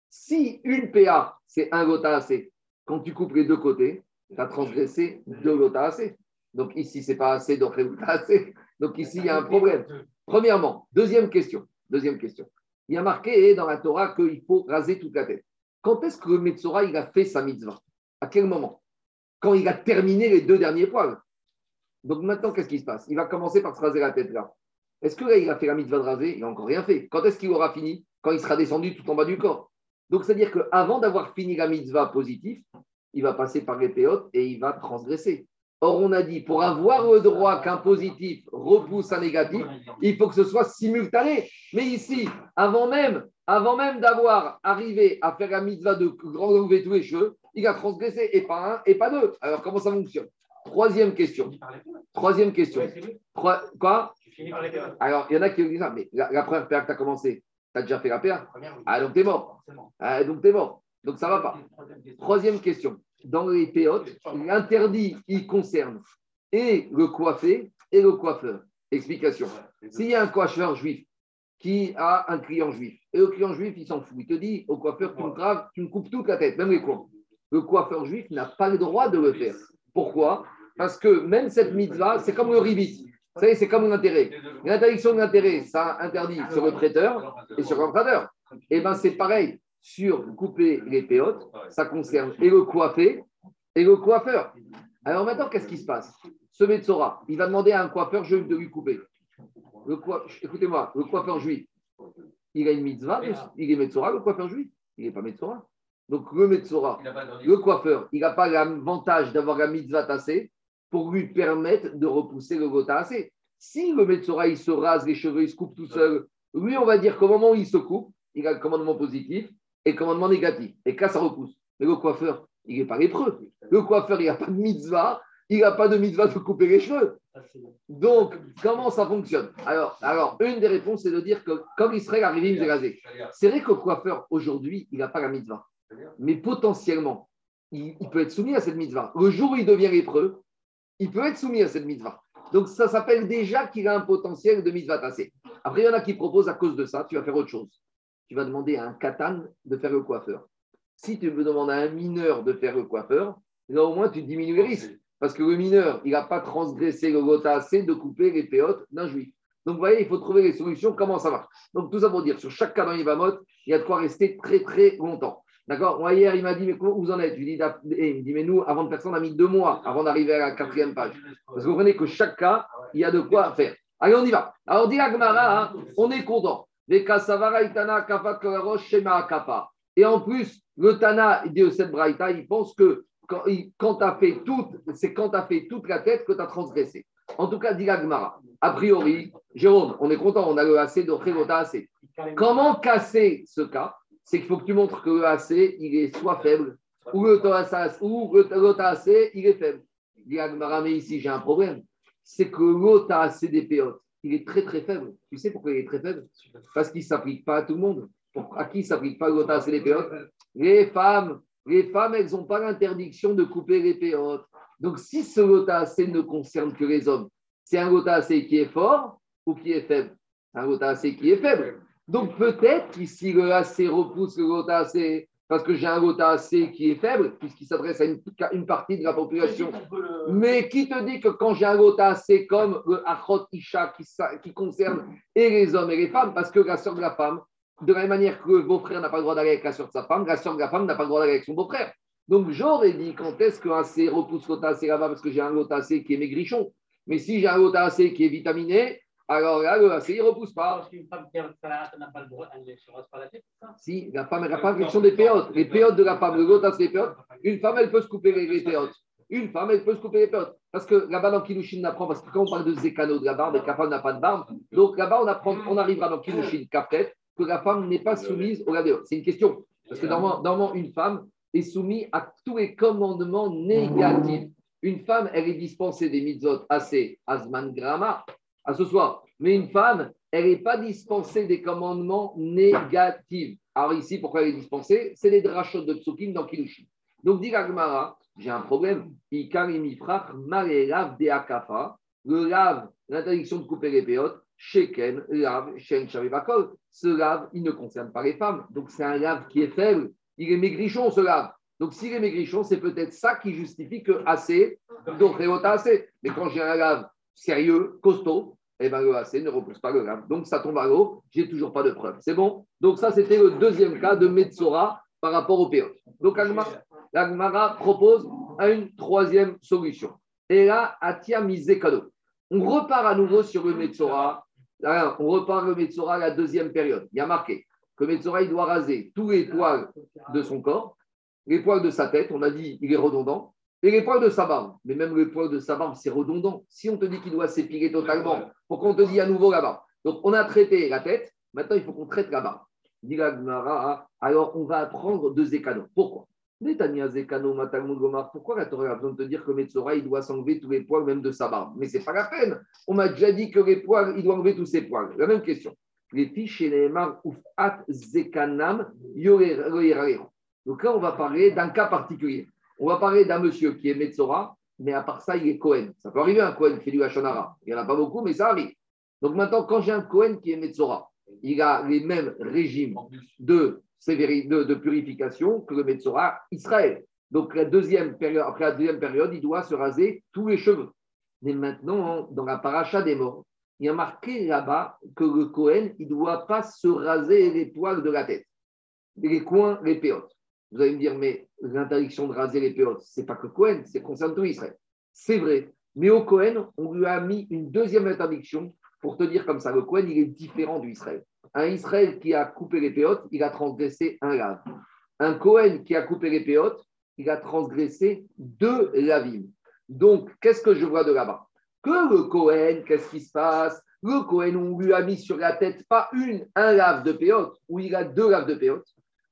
Si une PA, c'est un gota assez, quand tu coupes les deux côtés, tu as transgressé deux gota assez. Donc ici, c'est pas assez, donc assez. Donc ici, il y a un problème. Premièrement, deuxième question. Deuxième question. Il y a marqué dans la Torah qu'il faut raser toute la tête. Quand est-ce que le Metzora a fait sa mitzvah? À quel moment? Quand il a terminé les deux derniers poils. Donc maintenant, qu'est-ce qui se passe? Il va commencer par se raser la tête là. Est-ce que il a fait la mitzvah de raser? Il n'a encore rien fait. Quand est-ce qu'il aura fini? Quand il sera descendu tout en bas du corps. Donc, c'est-à-dire qu'avant d'avoir fini la mitzvah positive, il va passer par les péotes et il va transgresser. Or, on a dit, pour avoir le droit qu'un positif repousse un négatif, il faut que ce soit simultané. Mais ici, avant même, avant même d'avoir arrivé à faire la mitzvah de enlever tous les cheveux, il a transgressé et pas un et pas deux. Alors, comment ça fonctionne? Troisième question. Troisième question. Quoi? Alors, il y en a qui disent ça, mais la, première paire que tu as commencé, tu as déjà fait la paire Ah, donc tu es mort. Ah, donc tu es mort. Donc ça ne va pas. Troisième question. Dans les péotes, l'interdit, il concerne et le coiffé et le coiffeur. Explication. S'il y a un coiffeur juif qui a un client juif, et le client juif, il s'en fout, il te dit au coiffeur, tu me, tu me coupes toute la tête, même les coins. Le coiffeur juif n'a pas le droit de le faire. Pourquoi? Parce que même cette mitzvah, c'est comme le ribit. Vous savez, c'est comme un intérêt. L'interdiction de l'intérêt, ça interdit sur le prêteur et sur l'emprunteur. Et eh bien, c'est pareil sur couper les péotes, ça concerne et le coiffé et le coiffeur. Alors maintenant, qu'est-ce qui se passe? Ce Metzora, il va demander à un coiffeur juif de lui couper. Écoutez-moi, le coiffeur juif, il a une mitzvah, il est Metzora, le coiffeur juif. Il n'est pas Metzora. Donc le Metzora, le coiffeur, il n'a pas l'avantage d'avoir la mitzvah tassée pour lui permettre de repousser le gota assez. Si le Metzora, il se rase les cheveux, il se coupe tout seul, lui, on va dire qu'au moment où il se coupe, il a le commandement positif et commandement négatif. Et que ça repousse. Mais le coiffeur, il n'est pas lépreux. Le coiffeur, il n'a pas de mitzvah, il n'a pas de mitzvah de couper les cheveux. Donc, comment ça fonctionne? Alors, alors, une des réponses, c'est de dire que comme Israël arrive, il rasé. C'est vrai que le coiffeur, aujourd'hui, il n'a pas la mitzvah mais potentiellement, il, peut être soumis à cette mitzvah. Le jour où il devient lépreux, il peut être soumis à cette mitzvah. Donc ça s'appelle déjà qu'il a un potentiel de mitzvah tassé. Après, il y en a qui proposent à cause de ça, tu vas faire autre chose. Tu vas demander à un katan de faire le coiffeur. Si tu veux demander à un mineur de faire le coiffeur, au moins tu diminues les risques. Parce que le mineur, il n'a pas transgressé le gota assez de couper les péotes d'un juif. Donc, vous voyez, il faut trouver les solutions, comment ça marche. Donc, tout ça pour dire, sur chaque cas dans Yvamot, il y a de quoi rester très, très longtemps. D'accord? Hier, il m'a dit, mais comment vous en êtes? Dis, il me dit, mais nous, avant de personne, on a mis deux mois avant d'arriver à la quatrième page. Parce que vous comprenez que chaque cas, il y a de quoi faire. Allez, on y va. Alors, dit Agmara, hein, on est content. Et en plus, le Tana de cette Braïta, il pense que quand, fait toute, c'est quand tu as fait toute la tête que tu as transgressé. En tout cas, dit Agmara, a priori, Jérôme, on est content, on a le AC de Régota AC. Comment casser ce cas? C'est qu'il faut que tu montres que le AC, il est soit faible, ou le AC, il est faible. Dit mais ici, j'ai un problème. C'est que le des péotes, il est très très faible. Tu sais pourquoi il est très faible? Parce qu'il ne s'applique pas à tout le monde. À qui ne s'applique pas le AC des péotes Les femmes. Les femmes, elles n'ont pas l'interdiction de couper les péotes. Donc, si ce AC ne concerne que les hommes, c'est un AC qui est fort ou qui est faible? Un AC qui est faible. Donc peut-être qu'ici le AC repousse le gota AC parce que j'ai un gota AC qui est faible, puisqu'il s'adresse à une, partie de la population. Mais qui te dit que quand j'ai un gota AC comme le Achot Isha qui, concerne et les hommes et les femmes, parce que la sœur de la femme, de la même manière que le beau-frère n'a pas le droit d'aller avec la sœur de sa femme, la sœur de la femme n'a pas le droit d'aller avec son beau-frère. Donc j'aurais dit quand est-ce qu'un C repousse le gota AC là-bas parce que j'ai un gota AC qui est maigrichon? Mais si j'ai un gota AC qui est vitaminé, alors là, le AC, il ne repousse pas. Parce qu'une femme qui n'a pas le droit, elle ne se rase pas la tête, ça? Si, la femme, elle n'a pas question des péotes. Les péotes de la femme, le gotas, c'est les péotes. Une femme, elle peut se couper les, péotes. Une femme, elle peut se couper les péotes. Parce que là-bas, dans Kilushin, on apprend, parce que quand on parle de Zekano, de la barbe, et que la femme n'a pas de barbe, donc là-bas, on, apprend, on arrivera dans Kilushin, qu'après, que la femme n'est pas soumise au radéo. C'est une question. Parce que normalement, une femme est soumise à tous les commandements négatifs. Une femme, elle est dispensée des mitzvot assez asman grama, à ce soir. Mais une femme, elle n'est pas dispensée des commandements négatifs. Alors ici, pourquoi elle est dispensée? C'est les drachot de Tsukim dans Kilushin. Donc, dit Gagmara, j'ai un problème. Le lave, l'interdiction de couper les péotes, Sheken, Lav, Shen, Bakol. Ce lave, il ne concerne pas les femmes. Donc c'est un lave qui est faible. Il est maigrichon, ce lave. Donc s'il est maigrichon, c'est peut-être ça qui justifie que assez, donc assez. Mais quand j'ai un lave sérieux, costaud, eh ben, le AC ne repousse pas le lave. Donc ça tombe à l'eau, j'ai toujours pas de preuve. C'est bon? Donc ça, c'était le deuxième cas de Metsora par rapport au péote. Donc l'Agmara propose une troisième solution. Et là, Atia Mizekado. On repart à nouveau sur le Metsora on repart le Metzora à la deuxième période. Il y a marqué que Metzora, il doit raser tous les poils de son corps, les poils de sa tête, on a dit il est redondant, et les poils de sa barbe. Mais même les poils de sa barbe, c'est redondant. Si on te dit qu'il doit s'épiler totalement, pourquoi on te dit à nouveau la barbe Donc, on a traité la tête, maintenant il faut qu'on traite la barbe. Dit alors on va apprendre deux écanos. Pourquoi? Pourquoi la Torah a besoin de te dire que Metzora, il doit s'enlever tous les poils, même de sa barbe? Mais ce n'est pas la peine. On m'a déjà dit que les poils, il doit enlever tous ses poils. La même question. Les fiches zekanam Donc là, on va parler d'un cas particulier. On va parler d'un monsieur qui est Metzora, mais à part ça, il est Cohen. Ça peut arriver un Cohen qui fait du Hachonara. Il n'y en a pas beaucoup, mais ça arrive. Donc maintenant, quand j'ai un Cohen qui est Metzora, il a les mêmes régimes de de, de purification que le Metzora Israël. Donc, la deuxième période, après la deuxième période, il doit se raser tous les cheveux. Mais maintenant, dans la paracha des morts, il y a marqué là-bas que le Cohen, il ne doit pas se raser les poils de la tête, les coins, les péotes. Vous allez me dire, mais l'interdiction de raser les péotes, ce n'est pas que Cohen, c'est concerne tout Israël. C'est vrai. Mais au Cohen, on lui a mis une deuxième interdiction pour te dire comme ça, le Cohen, il est différent du Israël. Un Israël qui a coupé les péotes, il a transgressé un lave. Un Cohen qui a coupé les péotes, il a transgressé deux lavim. Donc, qu'est-ce que je vois de là-bas? Que le Cohen, qu'est-ce qui se passe? Le Cohen, on lui a mis sur la tête pas une, un lave de péote, ou il a deux laves de péote.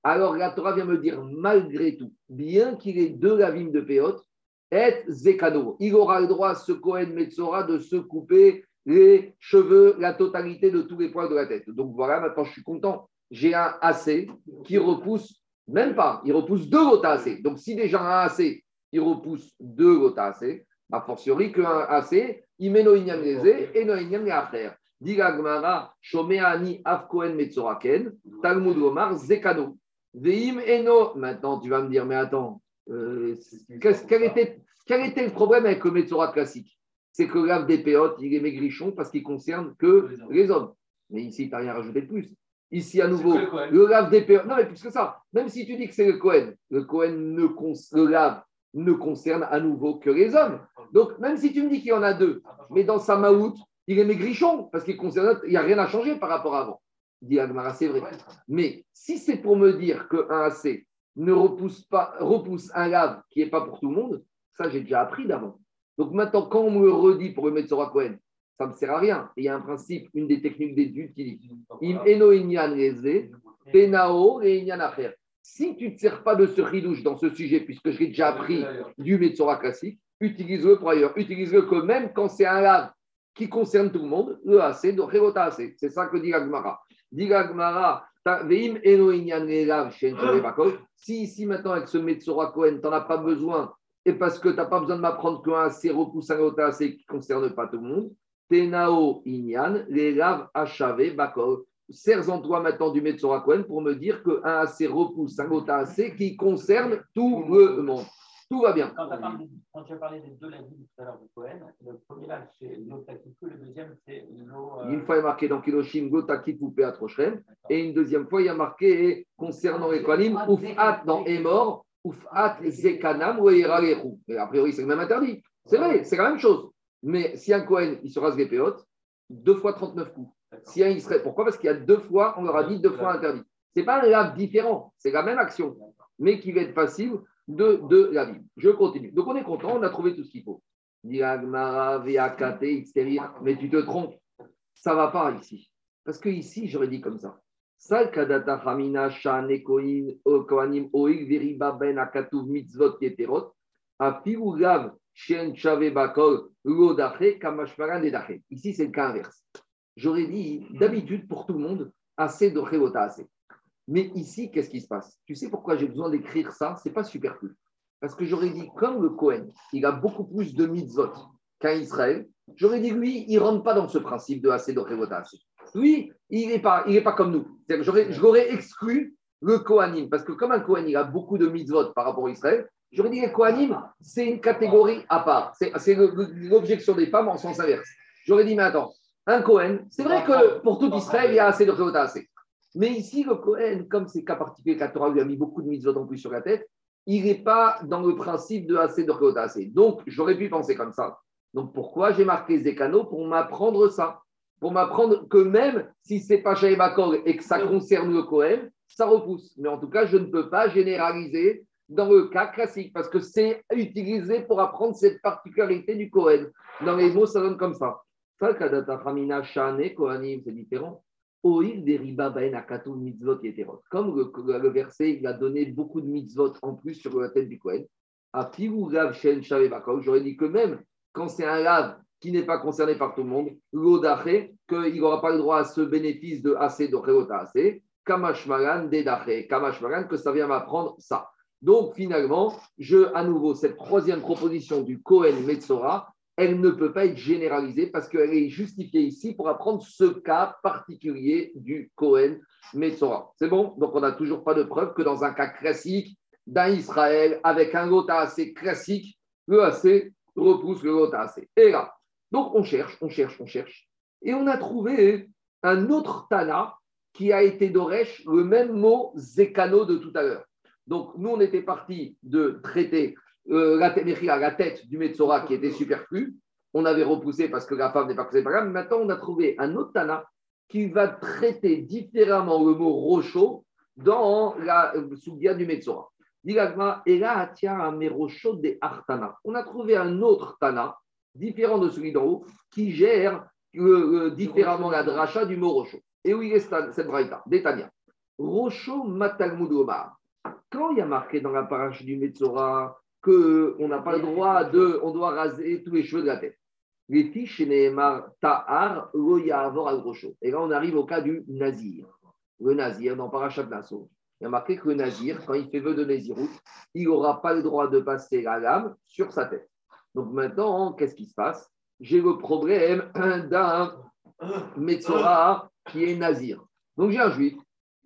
Alors la Torah vient me dire, malgré tout, bien qu'il ait deux lavim de péote, et zekano, il aura le droit, ce Cohen Metzora, de se couper les cheveux, la totalité de tous les poils de la tête. Donc voilà, maintenant je suis content. J'ai un AC qui repousse, même pas, il repousse deux gota AC. Donc si déjà un AC, il repousse deux gota AC, a fortiori qu'un AC, il met no inyam et no inyam les Diga Gmara, Shomeani Afkoen Metzoraken, Talmud Omar, Zekano. Veim Eno. Maintenant, tu vas me dire, mais attends, euh, quel, était, quel était le problème avec le Metzora classique? C'est que le lave des péotes, il est maigrichon parce qu'il concerne que les hommes. Mais ici, tu n'as rien rajouté de plus. Ici, à nouveau, le, lave des péotes. Non, mais plus que ça. Même si tu dis que c'est le Cohen, le Cohen ne le lave ne concerne à nouveau que les hommes. Donc, même si tu me dis qu'il y en a deux, mais dans sa maout, il est maigrichon parce qu'il concerne. Il n'y a rien à changer par rapport à avant. Dit Agmara, c'est vrai. Mais si c'est pour me dire qu'un AC ne repousse pas, repousse un lave qui n'est pas pour tout le monde, ça j'ai déjà appris d'avant. Donc maintenant, quand on me le redit pour le mettre sur Cohen, ça ne me sert à rien. il y a un principe, une des techniques d'étude qui dit Im eno tenao et Si tu ne te sers pas de ce ridouche dans ce sujet, puisque j'ai déjà appris du Metsora classique, utilise-le pour ailleurs. Utilise-le que même quand c'est un lave qui concerne tout le monde, le AC. C'est ça que dit Gagmara. Dit Gagmara, si ici maintenant avec ce Metsora Cohen, tu n'en as pas besoin et parce que tu n'as pas besoin de m'apprendre qu'un AC repousse un AC qui ne concerne pas tout le monde. Tenao Inyan, les laves achavé, bakol. Sers-en toi maintenant du Metzora Cohen pour me dire qu'un AC repousse un AC qui concerne tout le monde. Tout va bien. Quand, tu as parlé des deux lavis tout à l'heure de Cohen, le premier lave c'est l'otakipu, le deuxième c'est l'eau. Euh... Une fois il y a marqué dans Kiloshim Gotakipu Peatrochrem, et une deuxième fois il y a marqué concernant les Kohanim, Oufat dans Emor, Zekanam ou Mais a priori, c'est même interdit. C'est vrai, c'est la même chose. Mais si un Cohen, il se rase les péotes, deux fois 39 coups. Si un Israël, pourquoi? Parce qu'il y a deux fois, on leur a dit deux fois interdit. Ce n'est pas un lave différent, c'est la même action, mais qui va être passive de, de la vie. Je continue. Donc on est content, on a trouvé tout ce qu'il faut. Mais tu te trompes, ça va pas ici. Parce que ici, j'aurais dit comme ça. Ben Ici, c'est le cas inverse. J'aurais dit, d'habitude, pour tout le monde, assez de assez. Mais ici, qu'est-ce qui se passe? Tu sais pourquoi j'ai besoin d'écrire ça? C'est pas superflu. Parce que j'aurais dit, comme le Cohen, il a beaucoup plus de mitzvot qu'un Israël, j'aurais dit, lui, il ne rentre pas dans ce principe de assez de. Lui, il n'est pas, pas comme nous. Je l'aurais exclu le Kohanim, parce que comme un Kohen, il a beaucoup de mitzvot par rapport à Israël, j'aurais dit que Kohanim, c'est une catégorie à part. C'est l'objection des femmes en sens inverse. J'aurais dit, mais attends, un Kohen, c'est vrai que pour tout Israël, il y a assez de assez. Mais ici, le Kohen, comme c'est cas particulier, la lui a mis beaucoup de mitzvot en plus sur la tête, il n'est pas dans le principe de assez de assez. Donc, j'aurais pu penser comme ça. Donc, pourquoi j'ai marqué Zekano Pour m'apprendre ça. Pour m'apprendre que même si ce n'est pas Shaïbakor et que ça concerne le Kohen, ça repousse. Mais en tout cas, je ne peux pas généraliser dans le cas classique parce que c'est utilisé pour apprendre cette particularité du Kohen. Dans les mots, ça donne comme. Ça, c'est différent. Comme le, verset, il a donné beaucoup de mitzvot en plus sur la tête du Kohen. J'aurais dit que même quand c'est un lave qui n'est pas concerné par tout le monde, l'odaché, qu'il n'aura pas le droit à ce bénéfice de assez de assez, kamashmaran dedaché, kamashmaran, que ça vient m'apprendre ça. Donc finalement, je, à nouveau, cette troisième proposition du Kohen Metzora, elle ne peut pas être généralisée parce qu'elle est justifiée ici pour apprendre ce cas particulier du Cohen Metzora. C'est bon? Donc on n'a toujours pas de preuve que dans un cas classique d'un Israël avec un lot assez classique, le AC repousse le lot assez. Et là, donc on cherche, on cherche, on cherche. Et on a trouvé un autre Tana qui a été d'Oresh, le même mot Zekano de tout à l'heure. Donc nous, on était parti de traiter euh, la, la tête du Metzora qui était superflue. On avait repoussé parce que la femme n'est pas causée par là. Maintenant, on a trouvé un autre Tana qui va traiter différemment le mot rocho dans la euh, du Metzora. On a trouvé un autre Tana, différent de celui d'en haut, qui gère différemment la dracha du mot rocho. Et est cette braïta Détania. Rocho Matalmud Omar. Quand il y a marqué dans la parache du Metzora qu'on n'a pas le droit de, on doit raser tous les cheveux de la tête. Ta'ar, Et là, on arrive au cas du Nazir. Le Nazir, dans Parachat Nassau, il y a marqué que le Nazir, quand il fait vœu de Nazirout, il n'aura pas le droit de passer la lame sur sa tête. Donc maintenant, qu'est-ce qui se passe? J'ai le problème d'un Metzora qui est Nazir. Donc j'ai un juif,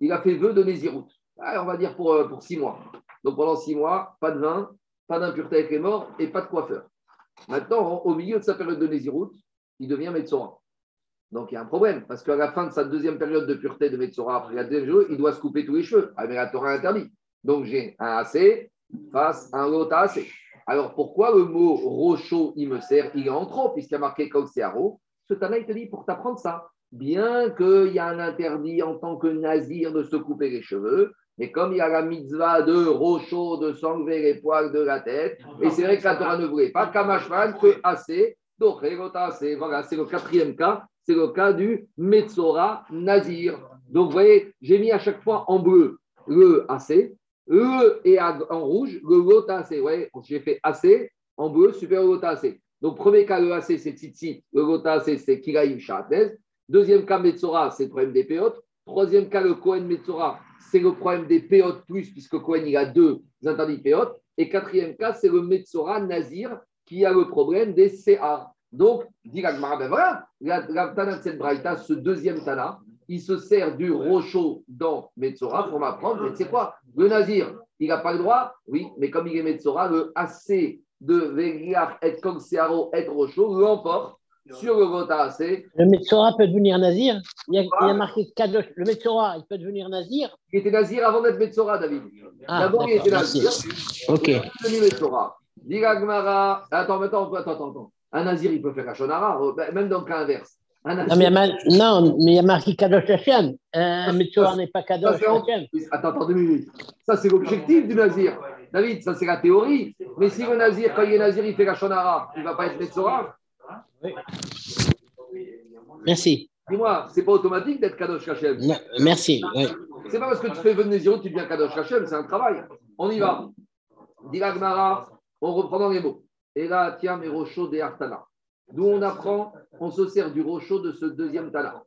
il a fait vœu de Nazirout. on va dire pour, pour six mois. Donc pendant six mois, pas de vin, pas d'impureté avec les morts et pas de coiffeur. Maintenant, au milieu de sa période de Nézirut, il devient Metzora. Donc il y a un problème, parce qu'à la fin de sa deuxième période de pureté de Metzora, après la deuxième jour, il doit se couper tous les cheveux. Ah, mais la Torah interdit. Donc j'ai un AC face à un autre AC. Alors pourquoi le mot rocho, il me sert? Il est en trop, puisqu'il y a marqué Aro. Ce Tana, il te dit pour t'apprendre ça. Bien qu'il y a un interdit en tant que nazir de se couper les cheveux, mais comme il y a la mitzvah de rocho, de s'enlever les poils de la tête, et c'est vrai que la Torah ne voulait pas, Kamashman, que assez, assez. Voilà, c'est le quatrième cas, c'est le cas du Metzora Nazir. Donc, vous voyez, j'ai mis à chaque fois en bleu le assez, le et en rouge, le Lota assez. Vous voyez, j'ai fait assez, en bleu, super Lota assez. Donc, premier cas, le assez, c'est Titi, le Lota assez, c'est Kiraïm Shatez. Deuxième cas, Metzora, c'est le problème des péotes. Troisième cas, le Kohen Metzora, c'est le problème des péotes puisque Cohen, il a deux interdits péotes. Et quatrième cas, c'est le Metzora Nazir qui a le problème des CA. Donc, dit ben voilà, la, Tana de ce deuxième Tana, il se sert du rocho dans Metzora pour m'apprendre, mais tu sais quoi, le Nazir, il n'a pas le droit, oui, mais comme il est Metzora, le AC de Vegliar et Kongsearo et Rocho l'emporte sur le Gota AC. Le Metzora peut devenir Nazir il y, a, il y a marqué Kadosh. Le Metzora, il peut devenir Nazir Il était Nazir avant d'être Metzora, David. Ah, D'abord, il était Nazir. Ok. Il est devenu Metzora. Attends, attends, attends, attends. Un Nazir, il peut faire Hachonara, euh, ben, même dans le cas inverse. Non mais, non, mais il y a marqué Kadosh Hashem. Un Metzora n'est pas Kadosh Hashem. Attends, attends deux minutes. Ça, c'est l'objectif du Nazir. David, ça, c'est la théorie. Mais si le Nazir, quand il est Nazir, il fait Hachonara, il ne va pas être Metzora Merci. Dis-moi, c'est pas automatique d'être Kadosh Kachem. Merci. C'est pas parce que tu fais venir tu deviens Kadosh Kachem, c'est un travail. On y va. Dilagmara, on reprend dans les mots. Et là, tiens, mes rochos des Artana. D'où on apprend, on se sert du rocho de ce deuxième Tana,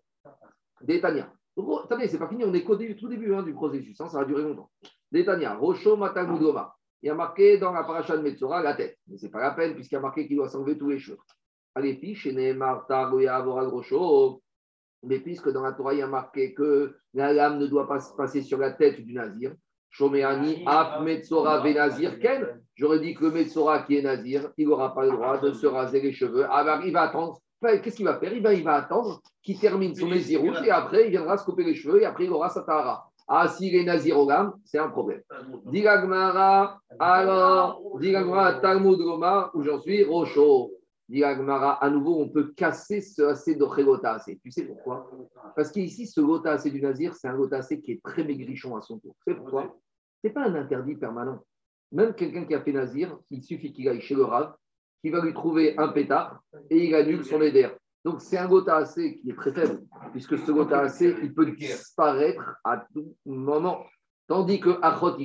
des Tania. Attendez, c'est pas fini, on est qu'au tout début hein, du processus, hein, ça va durer longtemps. Des Tania, rocho Matamudoma. Il y a marqué dans la paracha de Metzora la tête. Mais ce n'est pas la peine, puisqu'il y a marqué qu'il doit s'enlever tous les cheveux. Mais puisque dans la Torah, il y a marqué que la lame ne doit pas se passer sur la tête du nazir, Ken. J'aurais dit que le Metzora qui est nazir, il n'aura pas le droit de se raser les cheveux. Alors, il va attendre. Qu'est-ce qu'il va faire? Il va, il va attendre qu'il termine son rouge et après, il viendra se couper les cheveux et après, il aura sa Tahara. Ah, s'il est nazir au c'est un problème. Digagmara, alors, Digagmara, Talmud Roma, où j'en suis, Rocho. Digagmara, à nouveau, on peut casser ce assez de assez. Tu sais pourquoi? Parce qu'ici, ce gota assez du nazir, c'est un gota assez qui est très maigrichon à son tour. Tu sais pourquoi? Ce n'est pas un interdit permanent. Même quelqu'un qui a fait nazir, il suffit qu'il aille chez le Rav, qu'il va lui trouver un pétard et il annule son éder. Donc, c'est un gota assez qui est très faible, puisque ce gota assez, il peut disparaître à tout moment. Tandis que Achot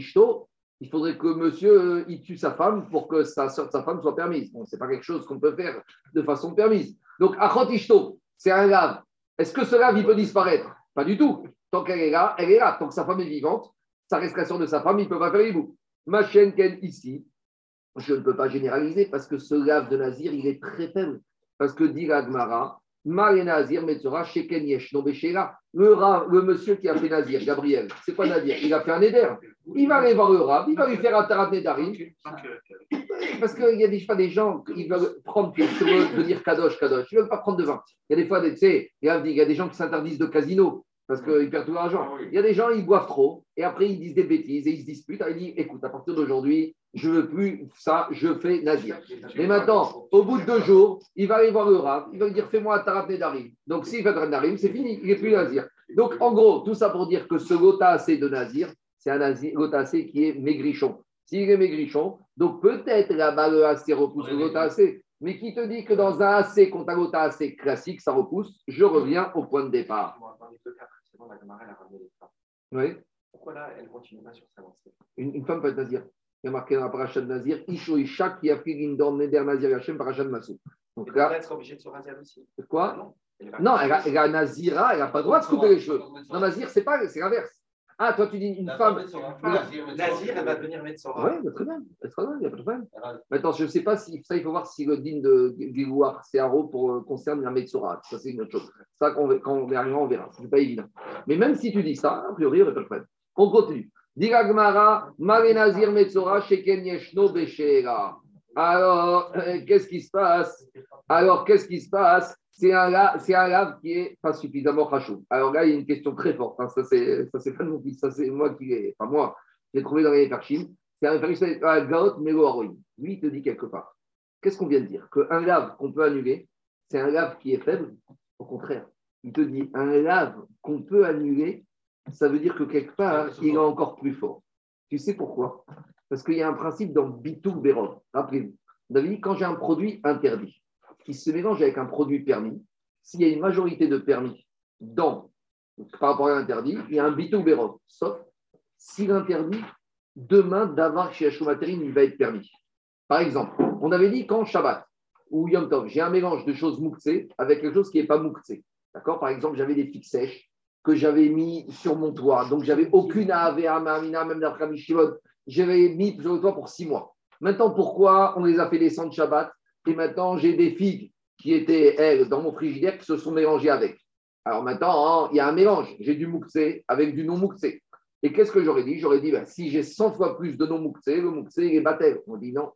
il faudrait que monsieur euh, il tue sa femme pour que sa sa femme soit permise. Bon, ce n'est pas quelque chose qu'on peut faire de façon permise. Donc, Achot Ishto, c'est un lave. Est-ce que ce lave, il peut disparaître? Pas du tout. Tant qu'elle est là, elle est là. Tant que sa femme est vivante, ça reste la soeur de sa femme, il ne peut pas faire les bouts. Ma chaîne ici, je ne peux pas généraliser parce que ce lave de Nazir, il est très faible. Parce que dit l'Agmara, Nazir, Metzora, Sheken Yesh, le, le monsieur qui a fait Nazir, Gabriel, c'est quoi Nazir? Il a fait un éder. Il va aller voir le Rav, il va lui faire un tarat Nedarim. Parce qu'il y a des, pas des gens qui veulent prendre pour de dire Kadosh, Kadosh. Ils ne veulent pas prendre de vin. Il y a des fois, tu sais, il y a des gens qui s'interdisent de casino parce qu'ils perdent tout l'argent. Ah il y a des gens, ils boivent trop et après ils disent des bêtises et ils se disputent. il dit écoute, à partir d'aujourd'hui, je ne veux plus ça, je fais Nazir. Mais maintenant, au bout de deux jours, il va aller voir le Rav, il va lui dire fais-moi un tarat Nedarim. Donc s'il fait un Nedarim, c'est fini, il n'est plus Nazir. Donc en gros, tout ça pour dire que ce assez de Nazir, c'est un assez qui est maigrichon. S'il est maigrichon, donc peut-être là-bas le assez repousse le assez. Mais qui te dit que dans un AC contre un assez classique, ça repousse Je reviens au point de départ. Oui. Pourquoi là, elle continue pas sur sa lancée? Une, une femme peut être nazir. Il y a marqué dans la paracha de Nazir, Isho Isha qui a pris l'indor Neder Nazir Hachem paracha de Massou. Donc là. Elle être obligée de se raser aussi. Quoi Non, non elle, a, elle a Nazira, elle n'a pas le droit de se couper les cheveux. Non, Nazir, c'est pas, c'est l'inverse. Ah, toi, tu dis une femme. Nazir, elle va devenir Metzora. Oui, très bien. Elle sera là, il n'y a pas de problème. Maintenant, je ne sais pas si. Ça, il faut voir si le din de Gilouar, c'est pour euh, concerne la Metzora. Ça, c'est une autre chose. Ça, quand on arrivera, on verra. Ce n'est pas évident. Mais même si tu dis ça, a priori, il n'y a pas de problème. On continue. Alors, euh, qu'est-ce qui se passe? Alors, qu'est-ce qui se passe? C'est un, lave qui n'est pas suffisamment rachou. Alors là, il y a une question très forte. Hein. Ça, c'est, pas de mon. Ça, c'est moi qui l'ai. Enfin, moi, j'ai trouvé dans les Farchim. C'est un Farchim, Gaot Melo Lui, il te dit quelque part. Qu'est-ce qu'on vient de dire? Qu'un lave qu'on peut annuler, c'est un lave qui est faible? Au contraire, il te dit un lave qu'on peut annuler, ça veut dire que quelque part, il est encore plus fort. Tu sais pourquoi? Parce qu'il y a un principe dans Bitou Berov. Rappelez-vous. David, quand j'ai un produit interdit, qui se mélange avec un produit permis, s'il y a une majorité de permis dans, par rapport à l'interdit, il y a un bitou bérov. Sauf si l'interdit, demain, d'avoir chez Matérine, il va être permis. Par exemple, on avait dit quand Shabbat ou Yom Tov, j'ai un mélange de choses mouktsé avec quelque chose qui n'est pas mouktsé. D'accord? Par exemple, j'avais des figues sèches que j'avais mis sur mon toit. Donc, j'avais aucune AVA, même d'après Mishivot. J'avais mis sur le toit pour six mois. Maintenant, pourquoi on les a fait descendre Shabbat et maintenant j'ai des figues qui étaient, elles, dans mon frigidaire qui se sont mélangées avec. Alors maintenant, hein, il y a un mélange. J'ai du mouxé avec du non mouxé. Et qu'est-ce que j'aurais dit? J'aurais dit, ben, si j'ai 100 fois plus de non mouxé, le mouxé, il est battel. On dit non,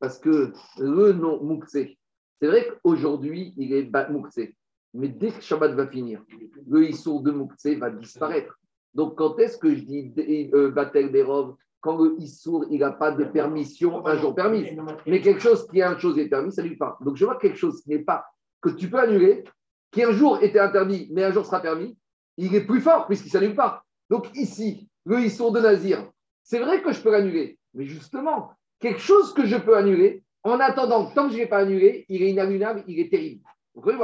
parce que le non mouxé, c'est vrai qu'aujourd'hui, il est mouxé. Mais dès que Shabbat va finir, le issour de mouxé va disparaître. Donc, quand est-ce que je dis euh, Batel quand le Issour, il n'a pas de permission un jour permis. Mais quelque chose qui est une chose est permis, ça lui pas. Donc je vois quelque chose qui n'est pas, que tu peux annuler, qui un jour était interdit, mais un jour sera permis, il est plus fort puisqu'il ne s'annule pas. Donc ici, le Issour de Nazir, c'est vrai que je peux l'annuler, mais justement, quelque chose que je peux annuler, en attendant, tant que je ne l'ai pas annulé, il est inannulable, il est terrible. Voyez,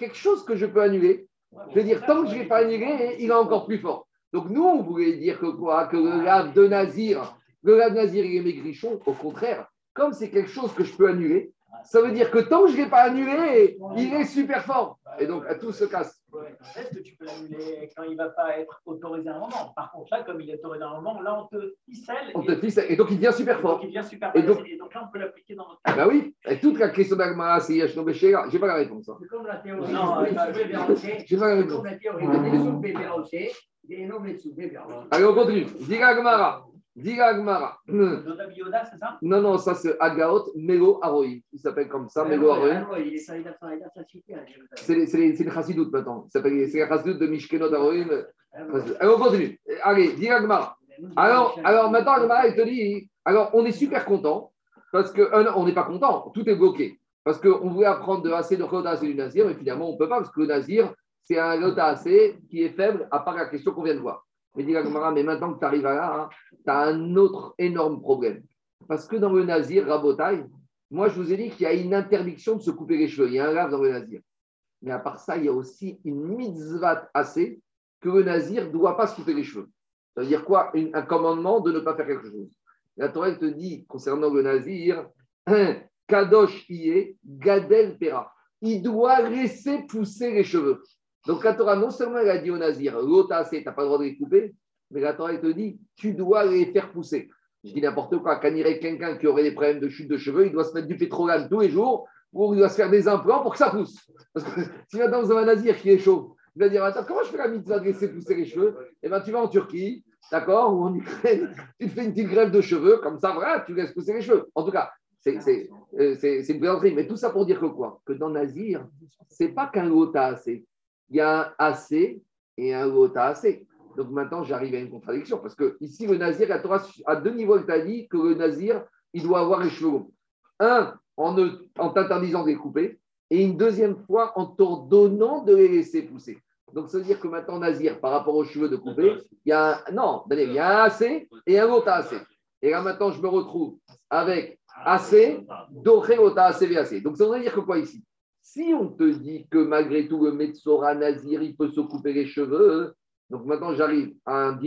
quelque chose que je peux annuler, je veux dire, tant que je ne l'ai pas annulé, il est encore plus fort. Donc nous, on voulait dire que quoi? Que le lave de Nazir, le lave de Nazir, il est maigrichon. Au contraire, comme c'est quelque chose que je peux annuler, ça veut dire que tant que je ne l'ai pas annulé, il est super fort. Et donc, à tout se casse. Est-ce que tu peux l'annuler quand il ne va pas être autorisé à un moment Par contre, là, comme il est autorisé à un moment, là, on te ficelle. On te ficelle. Et donc, il devient super fort. Donc, il devient super fort. Et donc, et donc là, on peut l'appliquer dans notre cas. bah oui. Et toute la question d'Agmara, c'est Yashno Béchéra. Je n'ai pas la réponse. C'est comme la théorie. Non, je n'ai pas la réponse. Comme la théorie. Allez, on continue. Diga Agmara. Diga Agmara. c'est ça? Non, non, ça c'est Agaot Melo Aroï. Il s'appelle comme ça, Melo Aroï. C'est les chassidoutes maintenant. C'est les chassidoutes de Mishkenot Aroï. Allez, on continue. Allez, Diga Agmara. Alors, alors maintenant, Agmara, il te dit alors, on est super content parce que euh, on n'est pas content, tout est bloqué. Parce qu'on voulait apprendre de assez de Chota assez du Nazir, mais finalement, on ne peut pas parce que le Nazir, c'est un assez qui est faible, à part la question qu'on vient de voir. Mais dit mais maintenant que tu arrives là, hein, tu as un autre énorme problème. Parce que dans le Nazir, Rabotai, moi je vous ai dit qu'il y a une interdiction de se couper les cheveux. Il y a un lave dans le Nazir. Mais à part ça, il y a aussi une mitzvah assez que le Nazir ne doit pas se couper les cheveux. Ça veut dire quoi? Un commandement de ne pas faire quelque chose. La Torah te dit, concernant le Nazir, Kadosh est Gadel Pera. Il doit laisser pousser les cheveux. Donc la Torah, non seulement elle a dit au Nazir, l'ota tu n'as pas le droit de les couper, mais la Torah, elle te dit, tu dois les faire pousser. Je dis n'importe quoi, quand il y quelqu'un qui aurait des problèmes de chute de cheveux, il doit se mettre du pétrole tous les jours, ou il doit se faire des implants pour que ça pousse. Parce que si maintenant vous avez un Nazir qui est chaud, il va dire, attends, comment je fais la mitzvah de laisser pousser les cheveux? Eh bien, tu vas en Turquie, d'accord, ou en Ukraine, tu te fais une petite grève de cheveux, comme ça, voilà, tu laisses pousser les cheveux. En tout cas, c'est euh, une plaisanterie. Mais tout ça pour dire que quoi? Que dans Nazir, c'est pas qu'un lota assez il y a un assez et un lota assez. Donc maintenant, j'arrive à une contradiction parce que ici, le nazir, la Torah, à deux niveaux, il t'a dit que le nazir, il doit avoir les cheveux longs. Un, en, en t'interdisant de les couper, et une deuxième fois, en t'ordonnant de les laisser pousser. Donc, ça veut dire que maintenant, nazir, par rapport aux cheveux de couper, il y a un, non, il y a un assez et un lota assez. Et là, maintenant, je me retrouve avec assez, doré, lota assez, assez. Donc, ça veut dire que quoi ici? Si on te dit que malgré tout, le Metzora Nazir, il peut se couper les cheveux, donc maintenant j'arrive à un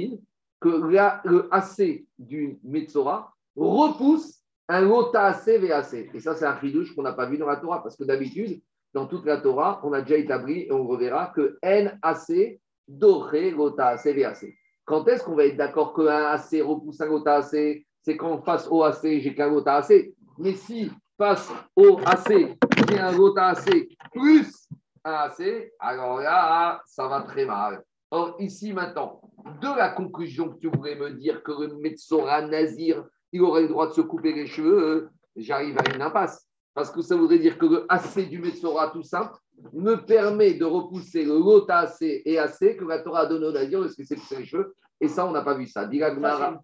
que le AC du Metzora repousse un Lota AC VAC. Et ça, c'est un chidouche qu'on n'a pas vu dans la Torah, parce que d'habitude, dans toute la Torah, on a déjà établi, et on reverra, que NAC doré Lota AC VAC. Quand est-ce qu'on va être d'accord qu'un AC repousse un Lota AC C'est quand face au AC, j'ai qu'un Lota AC. Mais si face au AC, j'ai un autre AC plus un AC, alors là, ça va très mal. Or, ici maintenant, de la conclusion que tu voudrais me dire que le Metsora Nazir, il aurait le droit de se couper les cheveux, j'arrive à une impasse. Parce que ça voudrait dire que le AC du Metsora, tout simple, me permet de repousser le lot AC et AC que la Torah a donné au Nazir, parce que c'est les cheveux. Et ça, on n'a pas vu ça. C'est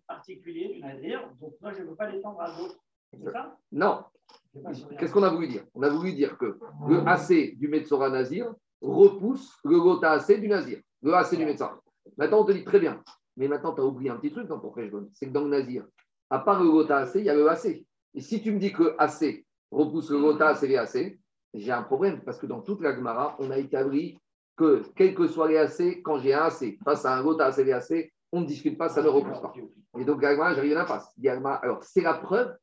particulier du Nazir, donc moi, je ne veux pas l'étendre à d'autres. Ça? Non, Qu'est-ce qu'on a voulu dire? On a voulu dire que le AC du Metzora Nazir repousse le Gota AC du Nazir, le AC du Metzora. Maintenant, on te dit très bien, mais maintenant, tu as oublié un petit truc dans ton c'est que dans le Nazir, à part le Gota AC, il y a le AC. Et si tu me dis que AC repousse le Gota AC et AC, j'ai un problème, parce que dans toute la Gemara, on a établi que, quels que soient les AC, quand j'ai un AC face à un Gota AC et AC, on ne discute pas, ça ne repousse pas. Et donc, Gemara, j'arrive à la face. Alors, c'est la preuve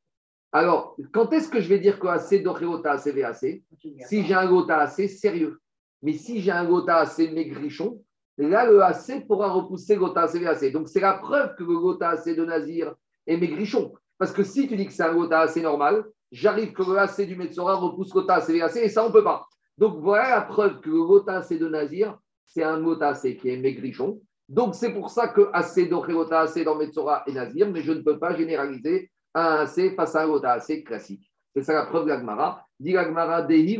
alors, quand est-ce que je vais dire que AC Doréota AC VAC Si j'ai un gota assez sérieux. Mais si j'ai un gota assez maigrichon, là, le AC pourra repousser gota AC VAC. Donc, c'est la preuve que le gota AC de Nazir est maigrichon. Parce que si tu dis que c'est un gota assez normal, j'arrive que le AC du Metsora repousse gota AC VAC et ça, on ne peut pas. Donc, voilà la preuve que le gota AC de Nazir, c'est un gota AC qui est maigrichon. Donc, c'est pour ça que AC Doréota AC dans Metsora est Nazir, mais je ne peux pas généraliser un AC face à autre AC classique. C'est ça la preuve de l'Agmara. Dit l'Agmara, Dehi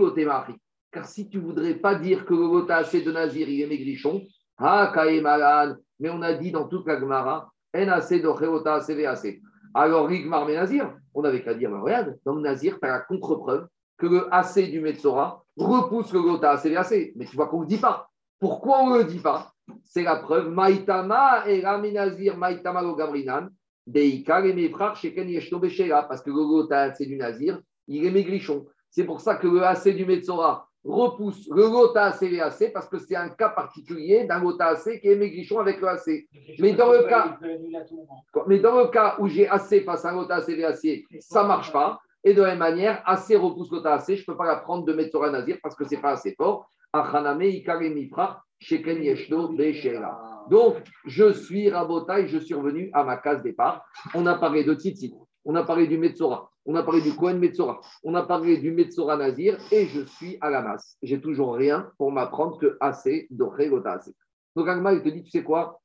Car si tu ne voudrais pas dire que le Gota AC de Nazir, il est maigrichon, ha, mais on a dit dans toute l'Agmara, NAC de AC VAC. Alors, Rigmar Nazir, on avait qu'à dire, ben, regarde, dans le Nazir, tu as la contre-preuve que le AC du Metzora repousse le Gota AC VAC. Mais tu vois qu'on ne le dit pas. Pourquoi on ne le dit pas? C'est la preuve. Maïtama et Rami Maïtama lo Gabrinan, parce que le Gota c'est du Nazir, il est maigrichon. C'est pour ça que le AC du Metzora repousse le Gota AC et AC parce que c'est un cas particulier d'un Gota AC qui est maigrichon avec le AC. Mais dans le cas, mais dans le cas où j'ai AC face à un Gota AC et AC, ça ne marche pas. Et de la même manière, AC repousse Gota AC, je ne peux pas la prendre de Metzora Nazir parce que ce n'est pas assez fort. Donc, je suis Rabotai, je suis revenu à ma case départ. On a parlé de Tzitzit, on a parlé du Metzora, on a parlé du Kohen Metzora, on a parlé du Metzora Nazir et je suis à la masse. J'ai toujours rien pour m'apprendre que assez d'Orégota assez. Donc, Agma, il te dit, tu sais quoi?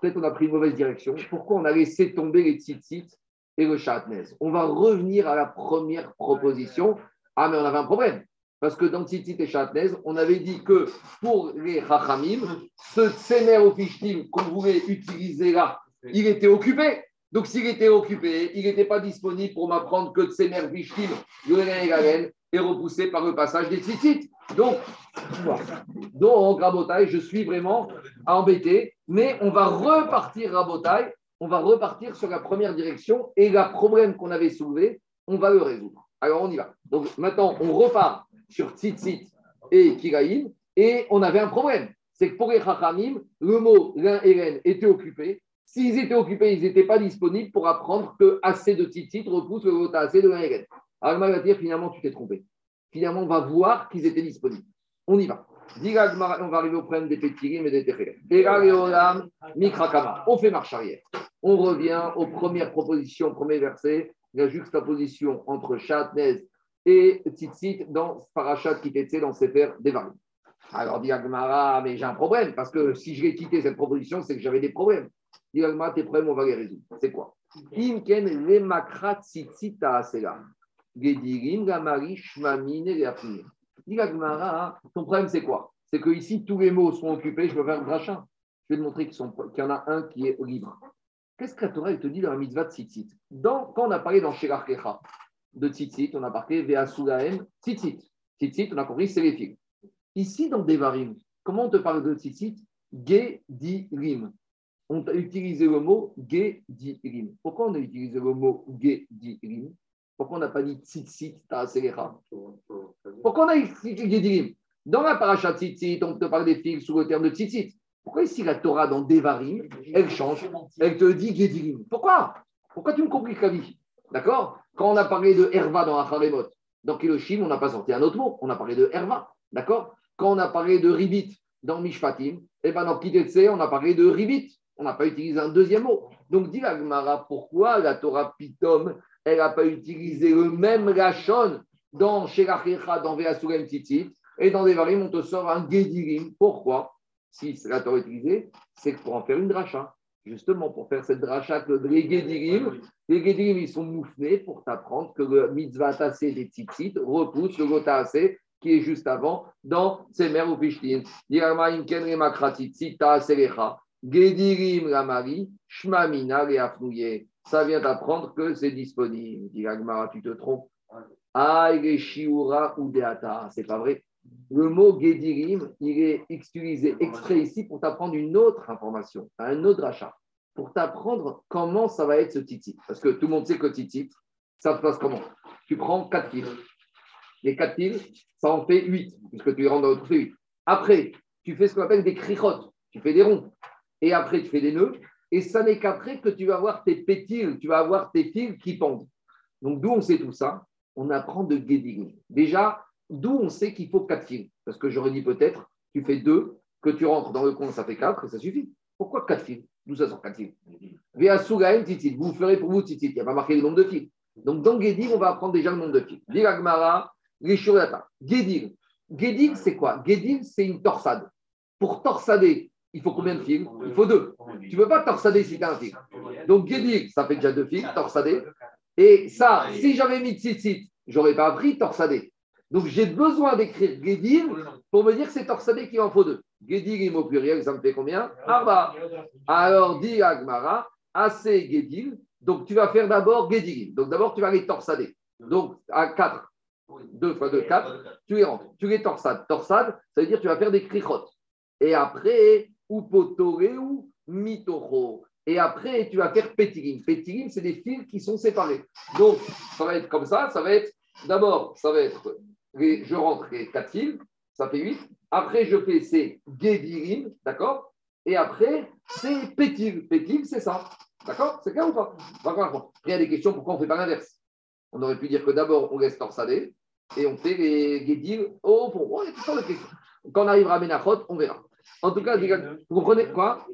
Peut-être on a pris une mauvaise direction. Pourquoi on a laissé tomber les Tzitzit et le Chatnez On va revenir à la première proposition. Ah, mais on avait un problème. Parce que dans Tzitzit et Chatnez, on avait dit que pour les Chachamim, ce Tsemer au qu'on voulait utiliser là, il était occupé. Donc s'il était occupé, il n'était pas disponible pour m'apprendre que Tsemer Vishtim, le est repoussé par le passage des Tzitzit. Donc, donc, Rabotai, je suis vraiment embêté, mais on va repartir, Rabotai, on va repartir sur la première direction et le problème qu'on avait soulevé, on va le résoudre. Alors, on y va. Donc, maintenant, on repart sur Tzitzit et Kiraïm et on avait un problème. C'est que pour les Chachamim, le mot l'un et était occupé. S'ils étaient occupés, ils n'étaient pas disponibles pour apprendre que assez de Tzitzit repousse le mot assez de l'un et l'un. Alors, va dire finalement, tu t'es trompé. Finalement, on va voir qu'ils étaient disponibles. On y va. On va arriver au problème des Pétirim et des Mikrakama. On fait marche arrière. On revient aux premières propositions, premier verset, la juxtaposition entre Chatnez et Tzitzit dans Parachat Kitetse, dans Sefer Devarim. Alors, dit mais j'ai un problème, parce que si je vais quitter cette proposition, c'est que j'avais des problèmes. Dit tes problèmes, on va les résoudre. C'est quoi? Imken le makrat tzitzita asela. Gedirim gamari shmamine leafnir. Dit ton problème, c'est quoi? C'est que ici, tous les mots sont occupés, je veux faire un drachin. Je vais te montrer qu'il y en a un qui est libre. Qu'est-ce que la Torah te dit dans la mitzvah de tzitzit? Quand on a parlé dans Shelarkecha de tzitzit, on a parlé Veasulaem tzitzit. Tzitzit, on a compris, c'est les fils. Ici, dans Devarim, comment on te parle de tzitzit? Gedirim. On a utilisé le mot Gedirim. Pourquoi on a utilisé le mot Gedirim? Pourquoi on n'a pas dit tzitzit ta'aselecha? Pourquoi on a utilisé Gedirim? Dans la paracha tzitzit, on te parle des fils sous le terme de tzitzit. Pourquoi ici la Torah dans Devarim, elle change Elle te dit Gedirim? Pourquoi? Pourquoi tu me compliques la vie? D'accord? Quand on a parlé de Herva dans Acharemot, dans Kiloshim, on n'a pas sorti un autre mot, on a parlé de Herva. D'accord? Quand on a parlé de Ribit dans Mishpatim, et eh ben dans Kitetse, on a parlé de Ribit. On n'a pas utilisé un deuxième mot. Donc, dit Agmara, pourquoi la Torah Pitom, elle n'a pas utilisé le même Rachon dans Shelachecha, dans Veasurem Titit, et dans Devarim, on te sort un Gedirim. Pourquoi? Si la Torah utilisée, c'est pour en faire une dracha justement pour faire cette dracha que les Gedirim, les Gedirim, ils sont moufnés pour t'apprendre que le mitzvah tassé des tzitzit repousse le gotassé qui est juste avant dans Semer ou Pishtin. Gedirim la Marie, Shmamina le Ça vient d'apprendre que c'est disponible. Dit tu te trompes. Ah, ou Deata. C'est pas vrai. Le mot Gedirim, il est utilisé exprès ici pour t'apprendre une autre information, un autre achat, pour t'apprendre comment ça va être ce titit. Parce que tout le monde sait que titit, ça se passe comment? Tu prends 4 fils. Les 4 fils, ça en fait 8, puisque tu les rends dans le 8. Après, tu fais ce qu'on appelle des crichottes, tu fais des ronds. Et après, tu fais des nœuds. Et ça n'est qu'après que tu vas avoir tes pétiles, tu vas avoir tes fils qui pendent. Donc, d'où on sait tout ça? On apprend de Gedirim. Déjà, D'où on sait qu'il faut quatre fils. Parce que j'aurais dit peut-être, tu fais deux, que tu rentres dans le coin, ça fait quatre, et ça suffit. Pourquoi quatre fils D'où ça sort quatre fils titit. Vous ferez pour vous titit. Il n'y a pas marqué le nombre de fils. Donc dans Guédir, on va apprendre déjà le nombre de fils. Diragmara, Guédir. Guédir, c'est quoi? Guédir, c'est une torsade. Pour torsader, il faut combien de fils Il faut deux. Tu ne peux pas torsader si tu as un fil. Donc Guédir, ça fait déjà deux fils, torsader. Et ça, si j'avais mis tzitzit, j'aurais pas appris torsader. Donc j'ai besoin d'écrire Gedir pour me dire que c'est Torsadé qui en faut deux. Gedir au pluriel, ça me fait combien? Arba. Alors dit Agmara, assez Gedir. Donc tu vas faire d'abord Gedir. Donc d'abord tu vas les torsader. Donc à 4. 2 fois 2, 4. Tu les rentres. Tu les torsades. Torsade, ça veut dire que tu vas faire des krichot. Et après, ou mitocho. Et après, tu vas faire pétirim. Pétirim, c'est des fils qui sont séparés. Donc, ça va être comme ça. Ça va être, d'abord, ça va être je rentre les 4 fils, ça fait 8. Après, je fais ces Gedirim, d'accord? Et après, c'est Pétil. Pétil, c'est ça. D'accord? C'est clair ou pas? Après, il y a des questions, pourquoi on ne fait pas l'inverse? On aurait pu dire que d'abord, on laisse torsader et on fait les Guédir au fond. Oh, il y a questions. Quand on arrivera à Menachot, on verra. En tout cas, vous comprenez quoi?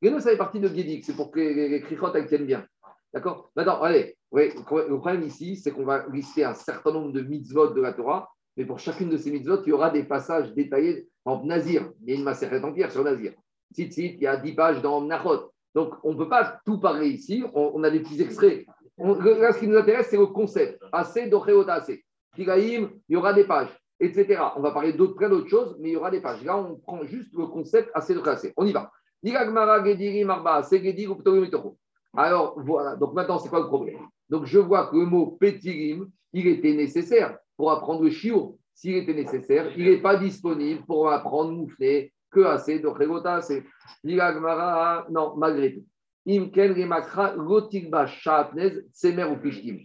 Les ça fait partie de Guédic, c'est pour que les, les, elles tiennent bien. D'accord? Maintenant, allez, le problème ici, c'est qu'on va lister un certain nombre de mitzvot de la Torah, mais pour chacune de ces mitzvot, il y aura des passages détaillés. En Nazir, il y a une macérette en pierre sur Nazir. Tzitzit, il y a 10 pages dans Nachot. Donc, on ne peut pas tout parler ici. On, a des petits extraits. là, ce qui nous intéresse, c'est le concept. Assez, docheota, assez. il y aura des pages, etc. On va parler d'autres, plein d'autres choses, mais il y aura des pages. Là, on prend juste le concept assez, docheota, assez. On y va. Alors, voilà. Donc, maintenant, c'est quoi le problème? Donc, je vois que le mot pétirim, il était nécessaire pour apprendre le chiour. S'il était nécessaire, il n'est pas disponible pour apprendre moufler que assez de Regota, c'est non, malgré tout. Imken Remakra, Lotikba, Shatnez, Semer ou Pishtim.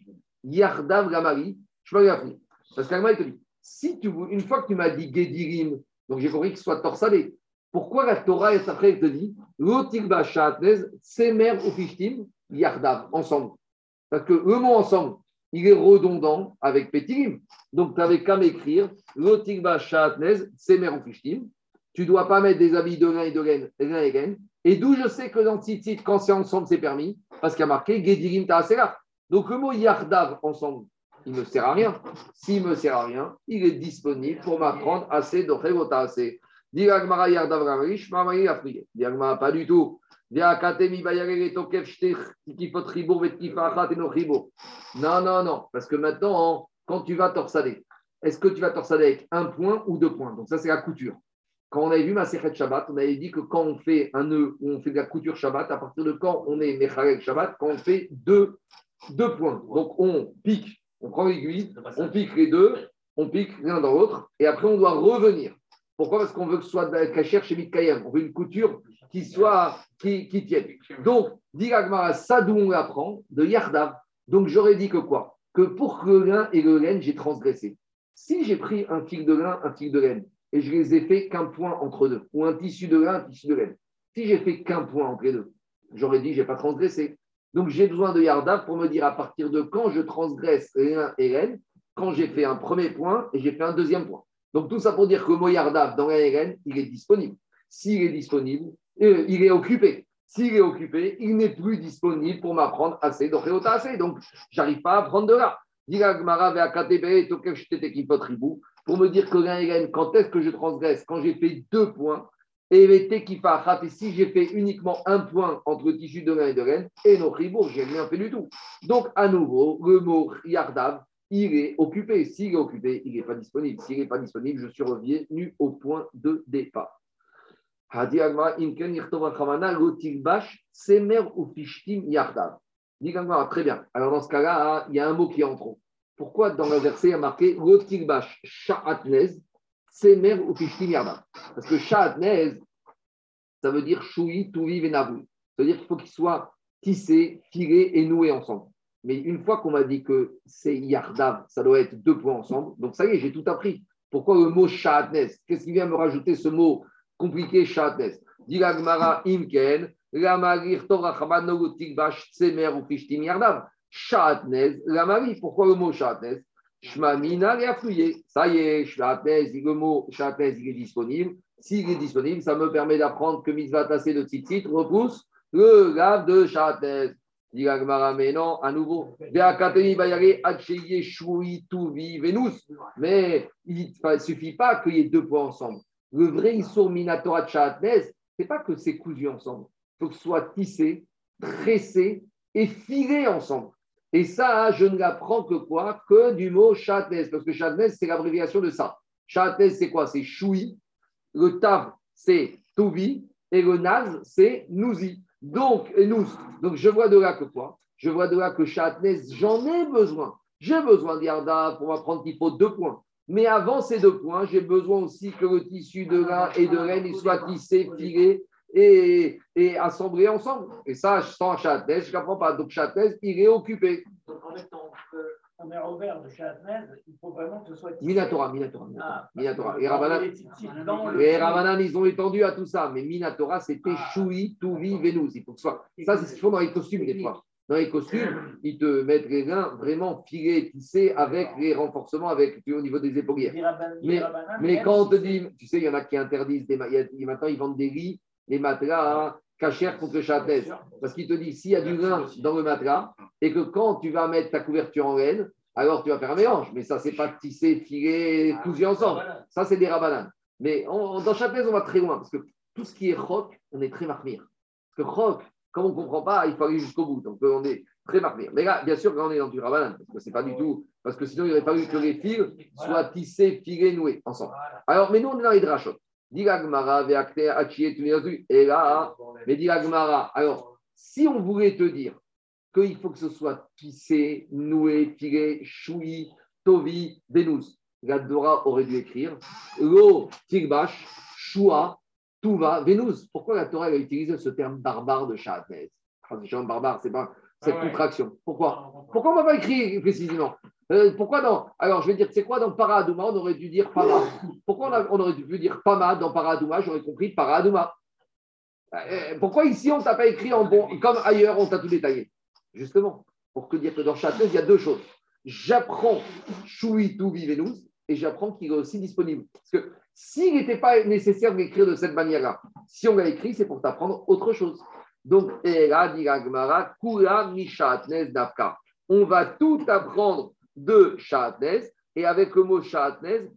Yardav Gamari, je peux pas Parce qu'Agma, il te dit, si tu, une fois que tu m'as dit Gedirim, donc j'ai compris qu'il soit torsadé, pourquoi la Torah, après, elle te dit Lotikba, Shatnez, Semer ou Pishtim, Yardav, ensemble? Parce que le mot ensemble, il est redondant avec Petirim. Donc, tu n'avais qu'à m'écrire Lotikba, Shatnez, Semer ou tu ne dois pas mettre des habits de lin et de laine, lin et laine. Et d'où je sais que dans Tzitzit, quand c'est ensemble, c'est permis, parce qu'il y a marqué Gedirim Ta'asera. Donc le mot Yardav ensemble, il ne sert à rien. S'il ne me sert à rien, il est disponible pour m'apprendre assez de Revota assez. Diagmara Yardav Ramarish, Mamari Afrique. Diagmara, pas du tout. Non, non, non, parce que maintenant, quand tu vas torsader, est-ce que tu vas torsader avec un point ou deux points? Donc ça, c'est la couture. Quand on avait vu ma Sechet Shabbat, on avait dit que quand on fait un nœud ou on fait de la couture Shabbat, à partir de quand on est Mechalek Shabbat, quand on fait deux, deux points. Donc on pique, on prend l'aiguille, on pique les deux, on pique l'un dans l'autre, et après on doit revenir. Pourquoi? Parce qu'on veut que ce soit de la cachère chez Mikayem. On veut une couture qui soit qui, tienne. Donc, dit ça d'où on l'apprend De Yardav. Donc j'aurais dit que quoi? Que pour que le lin et le laine, j'ai transgressé. Si j'ai pris un fil de lin, un fil de laine, et je les ai fait qu'un point entre deux, ou un tissu de lin, un tissu de laine. Si j'ai fait qu'un point entre les deux, j'aurais dit, je n'ai pas transgressé. Donc j'ai besoin de Yardav pour me dire à partir de quand je transgresse lin et laine, quand j'ai fait un premier point et j'ai fait un deuxième point. Donc tout ça pour dire que le mot Yardav dans lin et laine, il est disponible. S'il est disponible, il est occupé. S'il est occupé, il n'est plus disponible pour m'apprendre assez, donc assez. Donc, j'arrive pas à apprendre de là pour me dire que quand est-ce que je transgresse? Quand j'ai fait deux points, et si j'ai fait uniquement un point entre tissu de lin et de laine, et non je j'ai rien fait du tout. Donc, à nouveau, le mot yardav, il est occupé. S'il est occupé, il n'est pas disponible. S'il n'est pas disponible, je suis revenu au point de départ. Yardav. Très bien. Alors, dans ce cas-là, il y a un mot qui est en trop. Pourquoi dans le verset il y a marqué Semer ou Pishtim Yarda Parce que Sha'atnez, ça veut dire Choui, Touvi, Venavu. Ça veut dire qu'il faut qu'il soit tissé, filé et noué ensemble. Mais une fois qu'on m'a dit que c'est Yardav, ça doit être deux points ensemble, donc ça y est, j'ai tout appris. Pourquoi le mot Sha'atnez? Qu'est-ce qui vient me rajouter ce mot compliqué Sha'atnez Dilagmara Imken, Ramagir Torah Chabano Tikbash Semer ou Pishtim Yardav. Shatnez, la Marie. Pourquoi le mot Shatnez Shmamina et affouillé. Ça y est, Shatnez, le mot Shatnez, il est disponible. S'il est disponible, ça me permet d'apprendre que Mitzvah Tassé de Tzitzit repousse le grave de Shatnez. Dit mais non, à nouveau. Mais il ne suffit pas qu'il y ait deux points ensemble. Le vrai Issour Minatora Shatnez, ce n'est pas que c'est cousu ensemble. Il faut que ce soit tissé, tressé et filé ensemble. Et ça, je ne l'apprends que quoi? Que du mot chatnez, parce que chatnez, c'est l'abréviation de ça. Chatnez, c'est quoi? C'est choui. Le tav, c'est touvi. Et le naz, c'est nouzi. Donc, nous. Donc, je vois de là que quoi? Je vois de là que chatnez, j'en ai besoin. J'ai besoin d'Yarda pour m'apprendre qu'il faut deux points. Mais avant ces deux points, j'ai besoin aussi que le tissu de lin et de laine soit tissé, filé et, et assemblés ensemble. Et ça, sans Châtenay, je ne comprends pas. Donc Châtenay, il est occupé. Donc en fait, on est ouvert de il faut vraiment que ce soit. Minatora, Minatora. Ah, Minatora. Et Ravanan, ils ont étendu à tout ça. Mais Minatora, c'était ah. Choui, Touvi, Vénus. Il faut que ce soit. Ça, c'est ce qu'ils font dans les costumes des fois. Dans les costumes, ils te mettent les reins vraiment filés, tissés, avec les renforcements avec, au niveau des épaulières. Mais, mais quand on te dit, tu sais, il y en a qui interdisent, des, maintenant ils vendent des lits, des matelas cachers contre le châtelaise. Parce qu'ils te disent, s'il y a du lin dans le matelas, et que quand tu vas mettre ta couverture en laine, alors tu vas faire un mélange. Mais ça, c'est pas tissé, filé, ah, cousu ensemble. Ça, c'est des rabananes. Mais dans châtelaise, on va très loin, parce que tout ce qui est roc, on est très marmire. Parce que roc, comme on ne comprend pas, il faut aller jusqu'au bout. Donc, on est très marmire. Mais là, bien sûr, quand on est dans du rabanan, parce que c'est pas du tout. Parce que sinon, il n'y aurait pas eu que les fils soient tissés, filés, noués ensemble. Alors, mais nous, on est dans les drachot. Et là, mais dit alors, si on voulait te dire qu'il faut que ce soit tissé, noué, filé, choui, tovi, benous, la Dora aurait dû écrire Lo, tigbash, choua, Touva, Vénus. Pourquoi la Torah a utilisé ce terme barbare de Shahatnez barbare, c'est pas cette ah contraction. Pourquoi? Pourquoi on ne va pas écrire précisément? Euh, Pourquoi non Alors, je vais dire, c'est quoi dans Paradouma On aurait dû dire Pama. Pourquoi on, aurait dû dire Pama dans Paradouma J'aurais compris Paradouma. Euh, pourquoi ici, on ne t'a pas écrit en bon, comme ailleurs, on t'a tout détaillé? Justement, pour te dire que dans Shahatnez, il y a deux choses. J'apprends Choui Touvi Vénus et j'apprends qu'il est aussi disponible. Parce que s'il n'était pas nécessaire d'écrire de cette manière-là, si on l'a écrit, c'est pour t'apprendre autre chose. Donc, on va tout apprendre de Shatnez. Et avec le mot Shatnez,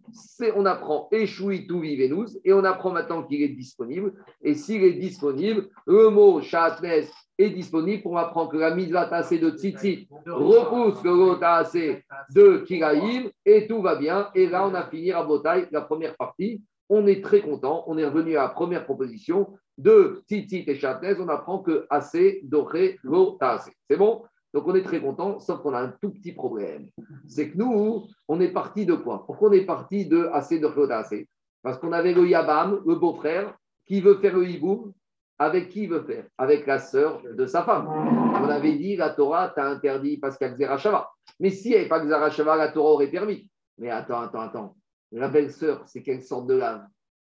on apprend Eshui Tuvi Venus et on apprend maintenant qu'il est disponible. Et s'il est disponible, le mot Shatnez est disponible pour apprendre que la mitzvah tassé de tzitzit repousse le mot tassé de kiraïm et tout va bien. Et là, on a fini à Botaï, la première partie. On est très content. On est revenu à la première proposition de tzitzit et chatnez. On apprend que assez doré lo tassé. C'est bon? Donc on est très content, sauf qu'on a un tout petit problème. C'est que nous, on est parti de quoi? Pourquoi on est parti de assez de assez Parce qu'on avait le Yabam, le beau-frère, qui veut faire le hiboum avec qui il veut faire? Avec la sœur de sa femme. On avait dit, la Torah t'a interdit parce qu'il y a. Mais si n'y avait pas Shava, la Torah aurait permis. Mais attends, attends, attends. La belle-sœur, c'est quelle sorte de lave?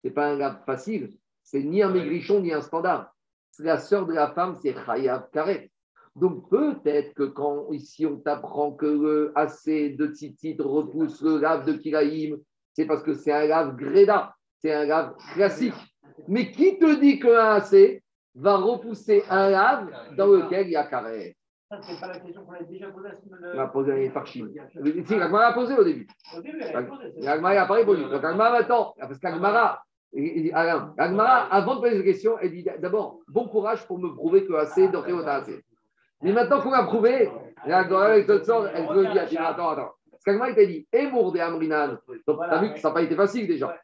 Ce n'est pas un lave facile. C'est ni un maigrichon, ni un standard. La sœur de la femme, c'est Chayav Karet. Donc peut-être que quand ici on t'apprend que le assez de tzitzit repousse le lave de Kiraïm, c'est parce que c'est un lave Greda, c'est un lave classique. Mais qui te dit qu'un AC va repousser un lave dans lequel il y a carré? Ça, c'est pas la question qu'on a déjà posée à ce On a posé par Chine. Si, l'Agmara a posé au début. Au début, elle a posé. L'Agmara n'a pas répondu. Donc l'Agmara maintenant, parce qu'Agmara, Agmara, avant de poser cette question, elle dit d'abord, bon courage pour me prouver que AC donc AC. Mais maintenant qu'on a prouvé, l'Agmara avec toute sorte, elle veut dire, attends, attends. Parce qu'Agmara t'a dit, Emour de Amrinan. Donc, tu as vu que ça n'a pas été facile déjà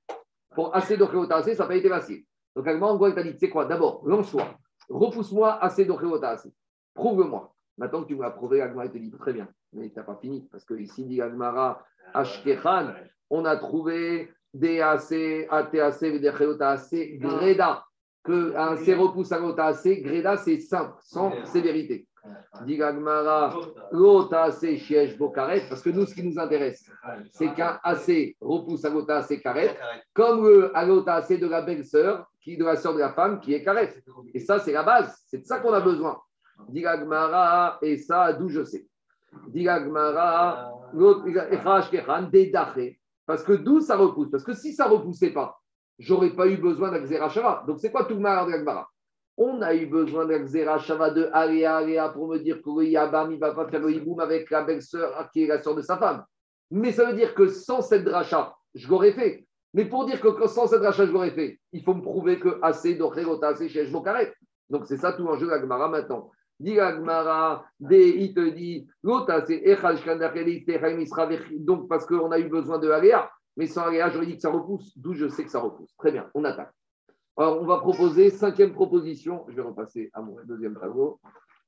pour assez de assez, ça n'a pas été facile. Donc, en gros, il t'a dit, tu sais quoi, d'abord, lance-toi, repousse-moi assez de assez. Prouve-moi. Maintenant que tu m'as prouvé, Agmara te dit, très bien, mais tu n'as pas fini, parce que ici, dit Agmara, Ashkechan, on a trouvé des AC, ATAC, des assez, Greda, que un C repousse à assez, Greda, c'est simple, sans sévérité. Digagmara, l'ota assez chiège bokaret, parce que nous, ce qui nous intéresse, c'est qu'un assez repousse à l'ota assez karet, comme le à assez de la belle-sœur, qui de la sœur de la femme, qui est karet. Et ça, c'est la base, c'est de ça qu'on a besoin. Digagmara, et ça, d'où je sais. Digagmara, parce que d'où ça repousse? Parce que si ça repoussait pas, j'aurais pas eu besoin d'Axerachava. Donc, c'est quoi tout le mal de on a eu besoin d'un Shava de Aléa pour me dire que le Yabam, il va pas faire le avec la belle-sœur qui est la sœur de sa femme. Mais ça veut dire que sans cette dracha, je l'aurais fait. Mais pour dire que sans cette dracha, je l'aurais fait, il faut me prouver que assez d'Ochrerota, assez chez Donc c'est ça tout l'enjeu de la maintenant. Dit la il te dit, donc parce qu'on a eu besoin de Aléa, mais sans Aléa, j'aurais dit que ça repousse, d'où je sais que ça repousse. Très bien, on attaque. Alors, on va proposer cinquième proposition. Je vais repasser à mon deuxième tableau.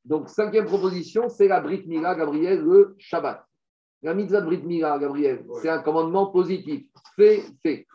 Donc, cinquième proposition, c'est la Brit Mila, Gabriel, le Shabbat. La mitzvah de Brit Mila, Gabriel, c'est un commandement positif. Fais, fais.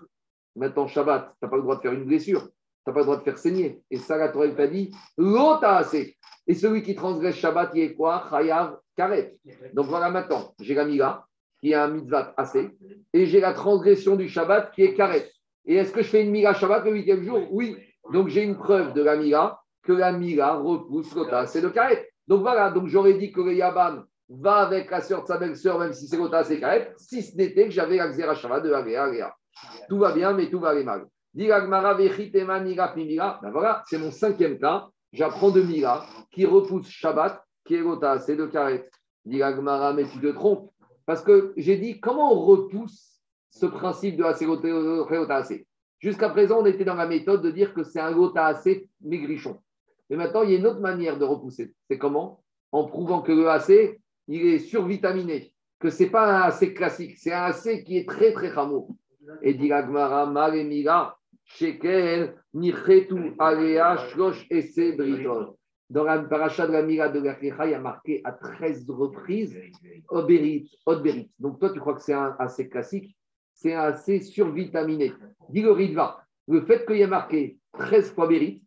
Maintenant, Shabbat, tu n'as pas le droit de faire une blessure. Tu n'as pas le droit de faire saigner. Et ça, la Torah t'a dit, l'ota assez. Et celui qui transgresse Shabbat, il est quoi? Chayav Karet. Donc voilà maintenant, j'ai la Mila, qui est un mitzvah assez, et j'ai la transgression du Shabbat, qui est Karet. Et est-ce que je fais une Mila Shabbat le huitième jour Oui. Donc j'ai une preuve de la Mila que la Mila repousse le c'est le karet. Donc voilà, donc j'aurais dit que le Yaban va avec la sœur de sa belle-sœur, même si c'est Gota assez si ce n'était que j'avais la Xera de Agea, Agea. Tout va bien, mais tout va aller mal. Ben voilà, c'est mon cinquième cas. J'apprends de Mila qui repousse Shabbat, qui est Gota, c'est de Karet. Dit mais tu te trompes. Parce que j'ai dit, comment on repousse ce principe de assez Jusqu'à présent, on était dans la méthode de dire que c'est un Gota assez maigrichon. Mais maintenant, il y a une autre manière de repousser. C'est comment? En prouvant que le AC, il est survitaminé, que ce n'est pas un AC classique, c'est un AC qui est très, très rameau. Et dit Agmara, Maremira, Shekel, Nichetu, Alea, Shlosh, Esse, Briton. Dans la paracha de la Mira de la il y a marqué à 13 reprises Oberit. Donc toi, tu crois que c'est un AC classique? C'est AC survitaminé. Dis le Ridva. Le fait qu'il y ait marqué 13 fois Berit,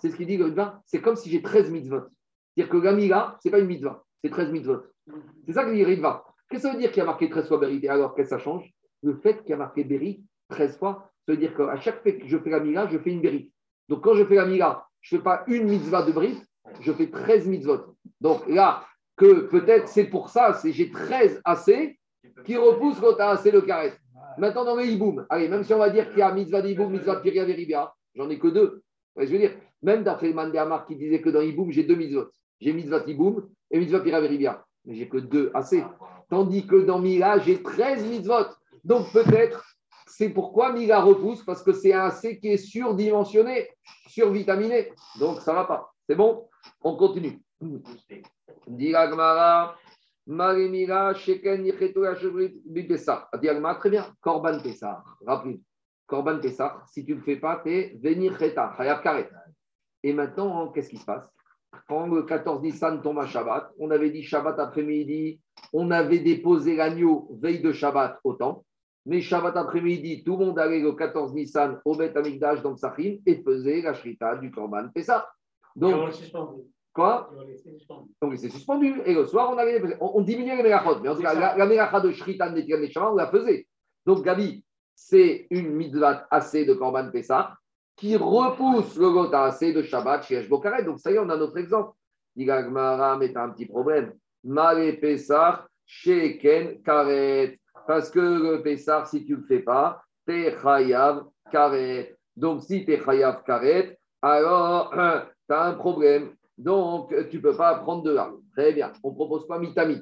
c'est ce qu'il dit le Ridva, c'est comme si j'ai 13 mitzvot. C'est-à-dire que la Mira, ce n'est pas une mitzvah, c'est 13 mitzvot. C'est ça que dit Ridva. Qu'est-ce que ça veut dire qu'il y a marqué 13 fois Berit alors qu'est-ce que ça change? Le fait qu'il y a marqué Berit 13 fois, ça veut dire qu'à chaque fois que je fais la Mira, je fais une Berit. Donc quand je fais la Mira, je ne fais pas une mitzvah de Brit, je fais 13 mitzvot. Donc là, que peut-être c'est pour ça, j'ai 13 AC qui repoussent quand tu as assez le carré. Maintenant, dans les hiboum, allez, même si on va dire qu'il y a mitzvah d'hiboum, mitzvah Piria Veribia, j'en ai que deux. je veux dire, même d'après le Amar qui disait que dans hiboum, j'ai deux mitzvot. J'ai mitzvah d'hiboum et mitzvah Piria Veribia. Mais j'ai que deux AC. Tandis que dans Mila, j'ai 13 mitzvot. Donc peut-être c'est pourquoi Mila repousse, parce que c'est un C qui est surdimensionné, survitaminé. Donc ça ne va pas. C'est bon? On continue. Diragmara, Marimira, Sheken, Bipesa. Diagma, très bien. Korban Pessah. Rappelez. Korban Pessah, si tu ne le fais pas, tu es Venir Cheta, Hayab Karet. Et maintenant, qu'est-ce qui se passe? Quand le 14 Nissan tombe à Shabbat, on avait dit Shabbat après-midi, on avait déposé l'agneau veille de Shabbat au temple. Mais Shabbat après-midi, tout le monde allait le 14 Nissan au Beth Amikdash dans Sachim et faisait la shrita du Korban Pessah. Donc, quoi Donc, c'est suspendu. Et le soir, on, avait, on, on diminuait les mélachot. Mais en tout cas, la, la de shrita de Neshama, on la faisait. Donc, Gabi, c'est une mitzvah assez de Korban Pessah qui repousse le gota assez de Shabbat chez Eshbokaret. Donc, ça y est, on a notre exemple. Digagmara, mais un petit problème. Mare Pessah, Sheken Karet. Parce que le Pessar, si tu ne le fais pas, t'es chayav karet. Donc, si tu es chayav karet, alors tu as un problème. Donc, tu ne peux pas prendre de là. Très bien. On ne propose pas mitami,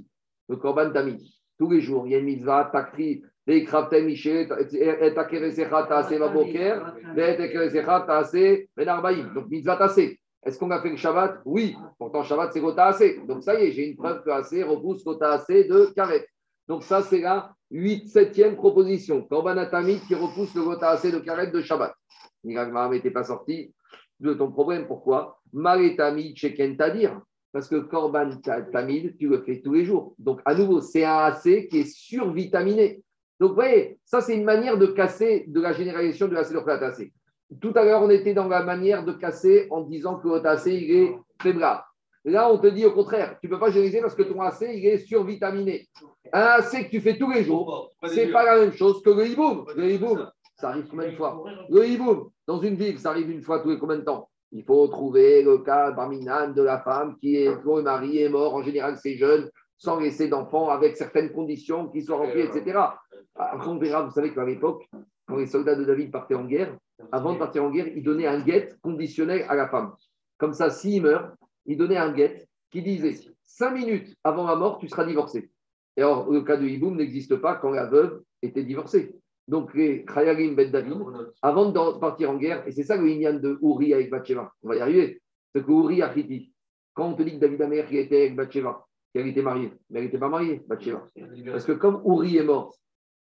le korban tami. Tous les jours, il y a une mitzvah, takri, les kraften miché, et takeresecha taase baboker, et takeresecha taase benarbaïm. Donc, mitzvah taase. Est-ce qu'on a fait le Shabbat? Oui. Pourtant, Shabbat, c'est gota assez. Donc, ça y est, j'ai une preuve que assez repousse gota assez de karet. Donc, ça, c'est la 8, 7e proposition. Korbanatami qui repousse le gota assez de karet de Shabbat. Niragmar n'était pas sorti de ton problème. Pourquoi? Maretami Cheken Tadir. Parce que Korban Tamid, tu le fais tous les jours. Donc, à nouveau, c'est un AC qui est survitaminé. Donc, vous voyez, ça, c'est une manière de casser de la généralisation de de AC. Tout à l'heure, on était dans la manière de casser en disant que le AC, il est faiblard. Là, on te dit au contraire, tu ne peux pas génériser parce que ton AC, il est survitaminé. Un AC que tu fais tous les jours, ce n'est pas la même chose que le hiboum. Le hiboum, ça arrive combien de fois? Le hiboum, dans une ville, ça arrive une fois tous les combien de temps? Il faut trouver le cas barminane de la femme qui est, dont le mari est mort, en général c'est jeune, sans laisser d'enfants, avec certaines conditions qui soient remplies, etc. Après, on verra, vous savez qu'à l'époque, quand les soldats de David partaient en guerre, avant de partir en guerre, ils donnaient un guet conditionnel à la femme. Comme ça, s'il meurt, il donnait un guet qui disait cinq minutes avant ma mort, tu seras divorcé. Et alors, le cas de Hiboum n'existe pas quand la veuve était divorcée. Donc, les Ben David, avant de partir en guerre, et c'est ça le Inyan de Uri avec Bathsheba, on va y arriver, c'est que Uri a critiqué. Quand on te dit que David Amer qui était avec Bathsheba, qu'elle était mariée, mais elle n'était pas mariée, Bathsheba. Parce que comme Uri est mort,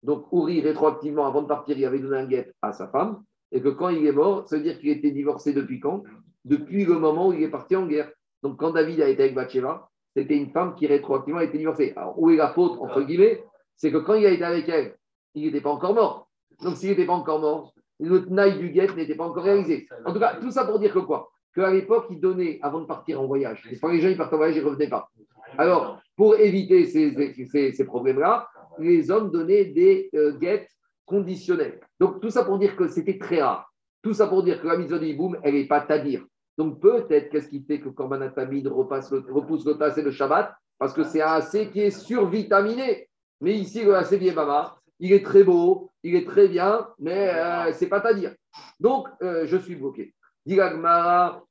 donc Uri, rétroactivement, avant de partir, il avait donné un guet à sa femme, et que quand il est mort, ça veut dire qu'il était divorcé depuis quand? Depuis le moment où il est parti en guerre. Donc, quand David a été avec Bathsheba, c'était une femme qui rétroactivement a été divorcée. Alors, où est la faute, entre guillemets? C'est que quand il a été avec elle, il n'était pas encore mort. Donc, s'il n'était pas encore mort, le tenaille du guet n'était pas encore réalisé. En tout cas, tout ça pour dire que quoi? Qu'à l'époque, il donnait avant de partir en voyage. Et quand les gens ils partent en voyage, ils ne revenaient pas. Alors, pour éviter ces, problèmes-là, les hommes donnaient des euh, guettes conditionnelles. Donc, tout ça pour dire que c'était très rare. Tout ça pour dire que la mise de Hiboum, elle n'est pas tadir. Donc peut-être qu'est-ce qui fait que Korban Atamid repousse le tassé de Shabbat? Parce que c'est un AC qui est survitaminé. Mais ici, le AC Bama, il est très beau, il est très bien, mais euh, c'est pas à dire. Donc, euh, je suis bloqué. Alors,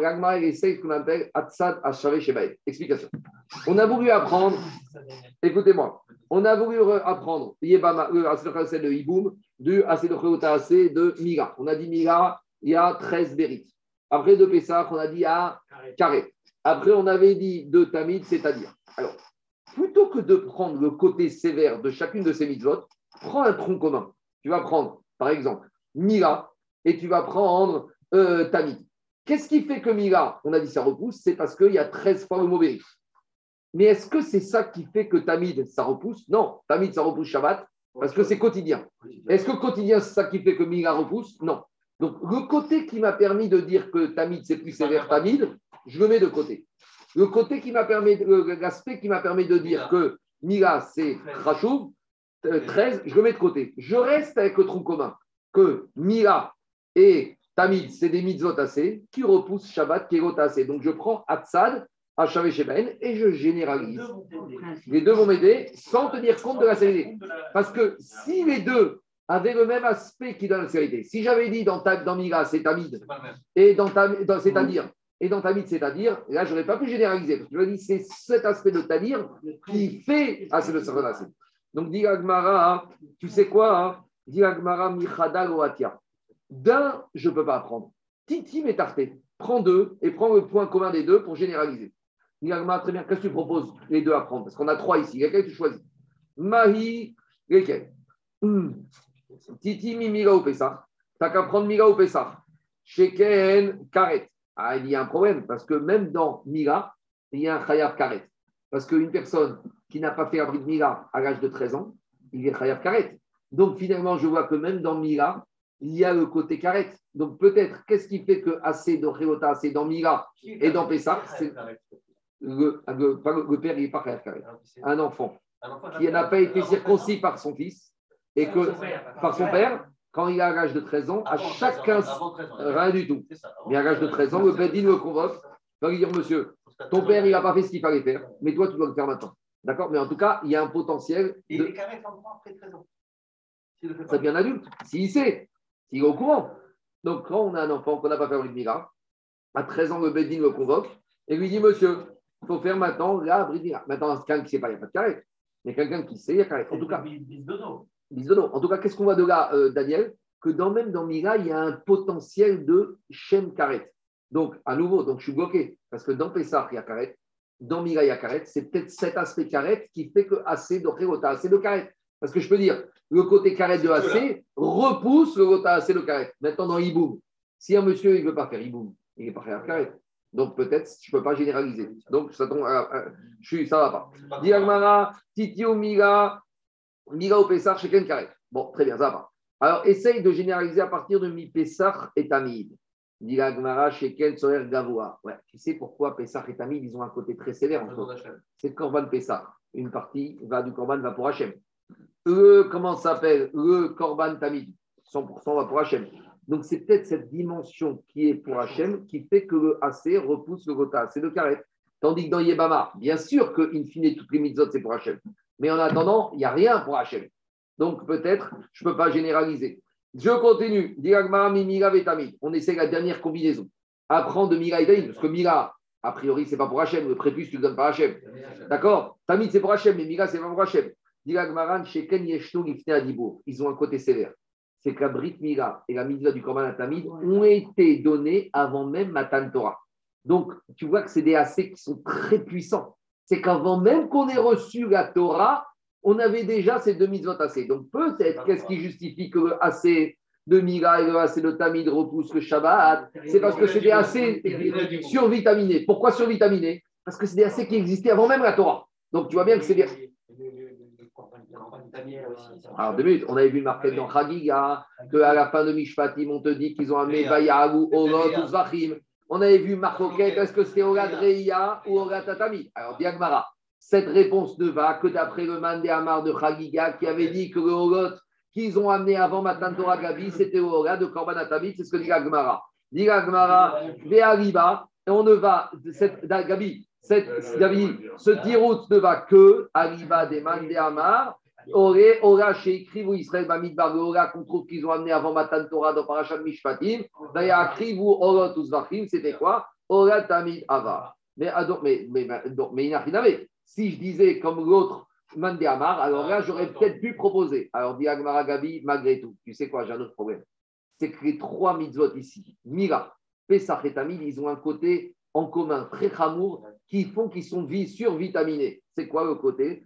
l'Agmara, il essaye ce qu'on appelle Atsad Ashave Shebaï. Explication. On a voulu apprendre, écoutez-moi, on a voulu apprendre Yebama, le AC de Iboum, du de de Mira. On a dit Mira, il y a 13 bérites. Après de Pessah, on a dit à carré. Après, on avait dit de Tamid, c'est-à-dire. Alors, plutôt que de prendre le côté sévère de chacune de ces mitzvot, prends un tronc commun. Tu vas prendre, par exemple, Mila et tu vas prendre euh, Tamid. Qu'est-ce qui fait que Mila, on a dit ça repousse? C'est parce qu'il y a 13 fois le mot Mais est-ce que c'est ça qui fait que Tamid, ça repousse? Non, Tamid, ça repousse Shabbat, parce que c'est quotidien. Est-ce que quotidien, c'est ça qui fait que Mila repousse? Non. Donc, le côté qui m'a permis de dire que Tamid, c'est plus sévère Tamid, je le mets de côté. Le côté qui m'a permis, l'aspect qui m'a permis de dire que Mila, c'est Rachou, 13, je le mets de côté. Je reste avec le tronc commun que Mila et Tamid, c'est des mitzvot assez qui repoussent Shabbat, qui est Donc, je prends Atsad, Hachavé Sheben, et je généralise. Les deux vont m'aider sans tenir compte de la série. Parce que si les deux avait le même aspect qui donne la sécurité. Si j'avais dit dans, dans Mira, c'est Tamid, et dans, dans c'est-à-dire, et dans Tamid, c'est-à-dire, là, je n'aurais pas pu généraliser. Parce que je dis, c'est cet aspect de Tadir qui fait assez de Sarvanasi. Donc, dit Agmara, tu sais quoi hein? Dit Agmara, Michada Loatia. D'un, je ne peux pas apprendre. Titi tarté. Prends deux et prends le point commun des deux pour généraliser. Dit Agmara, très bien, qu'est-ce que tu proposes les deux à prendre? Parce qu'on a trois ici. Lesquels tu choisis? Mahi, lesquels hmm. Titi mi Mila ou Pessah? T'as qu'à prendre Mila ou Pessah. Sheken Karet. Ah, il y a un problème parce que même dans Mila, il y a un Khayab Karet. Parce qu'une personne qui n'a pas fait abri de Mila à l'âge de 13 ans, il est Khayab Karet. Donc finalement, je vois que même dans Mila, il y a le côté Karet. Donc peut-être, qu'est-ce qui fait que assez de Réota, assez dans Mila et dans Pessah, c'est le, le, père, il n'est pas Khayab Karet. Un enfant qui n'a pas été circoncis par son fils et que par son père, quand il a l'âge de 13 ans, à chacun, rien du tout. Mais à l'âge de 13 ans, le Bedin le convoque, il va lui dire Monsieur, ton père, il n'a pas fait ce qu'il fallait faire, mais toi, tu dois le faire maintenant. D'accord? Mais en tout cas, il y a un potentiel. Il est carré après 13 ans. Ça devient un adulte, s'il sait, s'il est au courant. Donc, quand on a un enfant qu'on n'a pas fait le mira, à 13 ans, le Bedin le convoque et lui dit Monsieur, il faut faire maintenant la Mira. Maintenant, quelqu'un qui ne sait pas, il n'y a pas de carré. Mais quelqu'un qui sait, il y a carré. En tout cas. En tout cas, qu'est-ce qu'on voit de là, euh, Daniel? Que dans, même dans Mira, il y a un potentiel de Shem Karet. Donc, à nouveau, donc je suis bloqué. Parce que dans Pessah, il y a Karet. Dans Mira, il y a Karet. C'est peut-être cet aspect Karet qui fait que assez de Rota, assez de Karet. Parce que je peux dire, le côté Karet de AC repousse le Rota, assez de Karet. Maintenant, dans Iboum, si un monsieur ne veut pas faire Iboum, il n'est pas faire Karet. Donc peut-être, je ne peux pas généraliser. Donc ça tombe, euh, euh, je suis, ça ne va pas. Diagmara, Titio Mira, Mila au Pessar, Sheken Karet. Bon, très bien, ça va. Alors, essaye de généraliser à partir de mi Pessar et Tamid. Dila Gmara, Sheken, Soher, Gavoa. Ouais, tu sais pourquoi Pessar et Tamid, ils ont un côté très sévère. C'est le Korban Pessar. Une partie va du Korban va pour Hachem. Le, comment ça s'appelle? Le Korban Tamid. 100% va pour Hachem. Donc, c'est peut-être cette dimension qui est pour Hachem qui fait que le AC repousse le Gota. C'est le Karet. Tandis que dans Yebama, bien sûr que, in fine, toutes les mitzvot, c'est pour Hachem. Mais en attendant, il n'y a rien pour Hachem. Donc peut-être, je ne peux pas généraliser. Je continue. On essaie la dernière combinaison. Apprendre de Mira et Tamid, parce que Mira, a priori, ce n'est pas pour Hachem. Le prépuce, tu ne le donnes pas à Hachem. D'accord? Tamid, c'est pour Hachem, mais Mira, c'est pas pour Hachem. Ils ont un côté sévère. C'est que la Brit Mira et la Mitzvah du Korban Tamid ont été donnés avant même Matan Torah. Donc, tu vois que c'est des AC qui sont très puissants c'est qu'avant même qu'on ait reçu la Torah, on avait déjà ces deux mitzvot assez. Donc peut-être, qu'est-ce qui justifie que le assez de Mira et le assez de Tamid repoussent le Shabbat? C'est parce que c'est des assez survitaminés. Pourquoi survitaminés Parce que c'est des assez qui existaient avant même la Torah. Donc tu vois bien que c'est bien. Alors, deux minutes, on avait vu marqué dans Chagiga qu'à la fin de Mishpatim, on te dit qu'ils ont amené Vayahu, Olot, Zvachim. On avait vu Marcoquet, est-ce que c'était Orat Reia ou Orat Tatami Alors, Diagmara, cette réponse ne va que d'après le Mandé Amar de Chagiga qui avait dit que le Hogot qu'ils ont amené avant Matan Torah Gabi, c'était Orat de Korban Atami, c'est ce que dit Diagmara. Gmara, Ve'ariba, et on ne va, cette, Gabi, cette, Gabi, ce tirout ne va que Ariba des Mandé Amar, Oré, Ora, chez Krivou Israël, Bamidbar, Ora, qu'on trouve qu'ils ont amené avant Matan Torah dans Parashat Mishpatim, d'ailleurs, Krivou, Orot, Uzvachim, c'était quoi? Ora, Tamid, Ava. Mais, ah, mais, mais, mais, mais, si je disais comme l'autre, Mandé Amar, alors là, j'aurais peut-être pu proposer. Alors, dit Gabi, malgré tout, tu sais quoi, j'ai un autre problème. C'est que les trois mitzvot ici, Mira, Pesach et Tamid, ils ont un côté en commun très chamour qui font qu'ils sont survitaminés. C'est quoi le côté?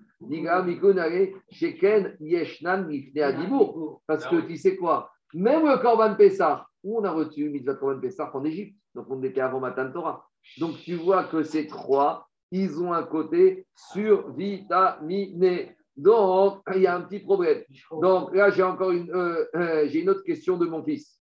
Parce que tu sais quoi? Même le Korban Pessah, où on a reçu Mitzvah Korban Pessah en Égypte, donc on était avant Matan Torah. Donc tu vois que ces trois, ils ont un côté survitaminé. Donc, il y a un petit problème. Donc là, j'ai encore une, euh, euh, j'ai une autre question de mon fils.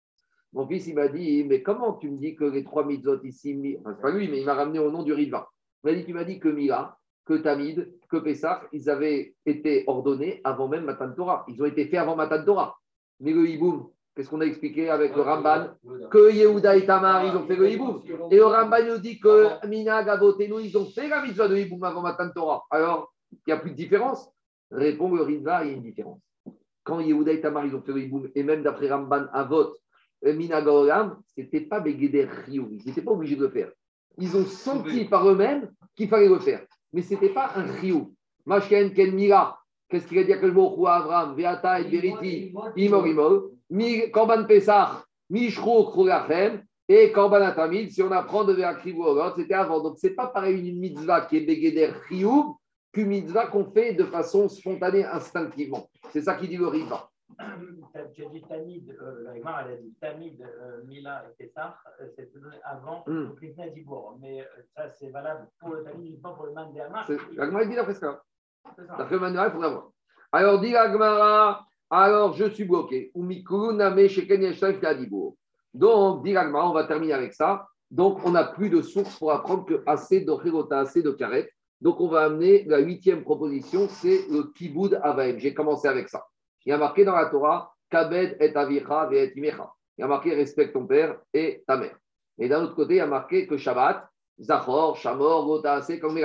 Mon fils, il m'a dit, mais comment tu me dis que les trois mitzvot ici, enfin, c'est pas lui, mais il m'a ramené au nom du Riva. Il m'a dit, tu m'as dit que Mila, que Tamid, que Pessah, ils avaient été ordonnés avant même Matan Torah. Ils ont été faits avant Matan Torah. Mais le Hiboum, qu'est-ce qu'on a expliqué avec le Ramban Que Yehuda et Tamar, ils ont fait le Hiboum. Et le Ramban nous dit que Mina, Gavotenu, ils ont fait la mitzvah de Hiboum avant Matan Torah. Alors, il n'y a plus de différence Répond le Riva, il y a une différence. Quand Yehuda et Tamar, ils ont fait le Hiboum, et même d'après Ramban, Avot, Mina Gaolam, ce n'était pas Begeder Rioui. Ils n'étaient pas obligés de le faire. Ils ont senti par eux-mêmes qu'il fallait le faire mais ce n'était pas un riou. Mashken Ken Mira, qu'est-ce qu'il a dit à Kelbo Avram, Veata et Veriti, Imor Imor, Korban Pesach, Mishro Krogachem, et Korban Atamid, si on apprend de Veakrivu c'était avant. Donc ce n'est pas pareil une mitzvah qui est Begeder Rioub qu'une mitzvah qu'on fait de façon spontanée, instinctivement. C'est ça qui dit le Riva. Tu as dit Tamid, euh, la elle a dit Tamid, euh, Mila et Pessah, euh, c'est avant mm. le Dibour. Mais euh, ça, c'est valable pour le Tamid, pas pour le Mandéama. La Gemara dit d'après ça. D'après le Mandéama, il faudra voir. Alors, dit la Gemara, alors je suis bloqué. Donc, dit la Gemara, on va terminer avec ça. Donc, on n'a plus de source pour apprendre que assez de assez de Karet. Donc, on va amener la huitième proposition, c'est le Kiboud Avaim. J'ai commencé avec ça. Il y a marqué dans la Torah, Kabed et avicha et imecha. Il y a marqué respecte ton père et ta mère. Et d'un autre côté, il y a marqué que Shabbat, Zachor, Shamor, Gota, c'est comme.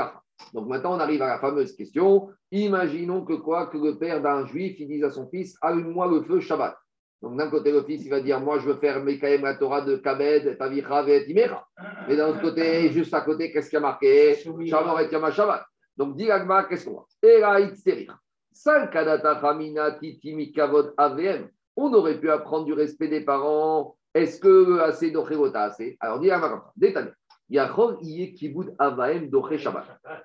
Donc maintenant, on arrive à la fameuse question. Imaginons que quoi Que le père d'un juif, il dise à son fils Allume-moi le feu Shabbat. Donc d'un côté, le fils, il va dire Moi, je veux faire Mekaem la Torah de Kabed, Tavicha, et Imecha. Mais d'un autre côté, juste à côté, qu'est-ce qu'il y a marqué? Shamor et Yama Shabbat. Donc, dit qu'est-ce qu'on voit? On aurait pu apprendre du respect des parents. Est-ce que assez d'ochévota assez? Alors, dis à détaillé.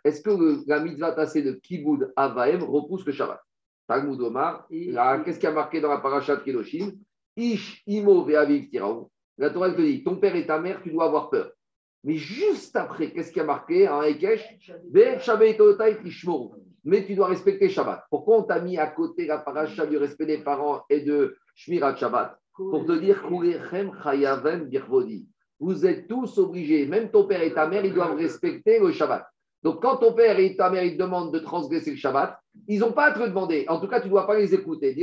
Est-ce que la mitzvah assez de Kiboud Avaem repousse le Shabbat? Talmud Omar, qu'est-ce qui a marqué dans la parashat Kedoshim? Ish Imo Ve'aviv Tiraou. La Torah te dit ton père et ta mère, tu dois avoir peur. Mais juste après, qu'est-ce qui a marqué en Ekesh mais tu dois respecter Shabbat. Pourquoi on t'a mis à côté la paracha du respect des parents et de Shmirat Shabbat Pour te dire vous êtes tous obligés, même ton père et ta mère, ils doivent respecter le Shabbat. Donc quand ton père et ta mère ils te demandent de transgresser le Shabbat, ils n'ont pas à te le demander. En tout cas, tu ne dois pas les écouter.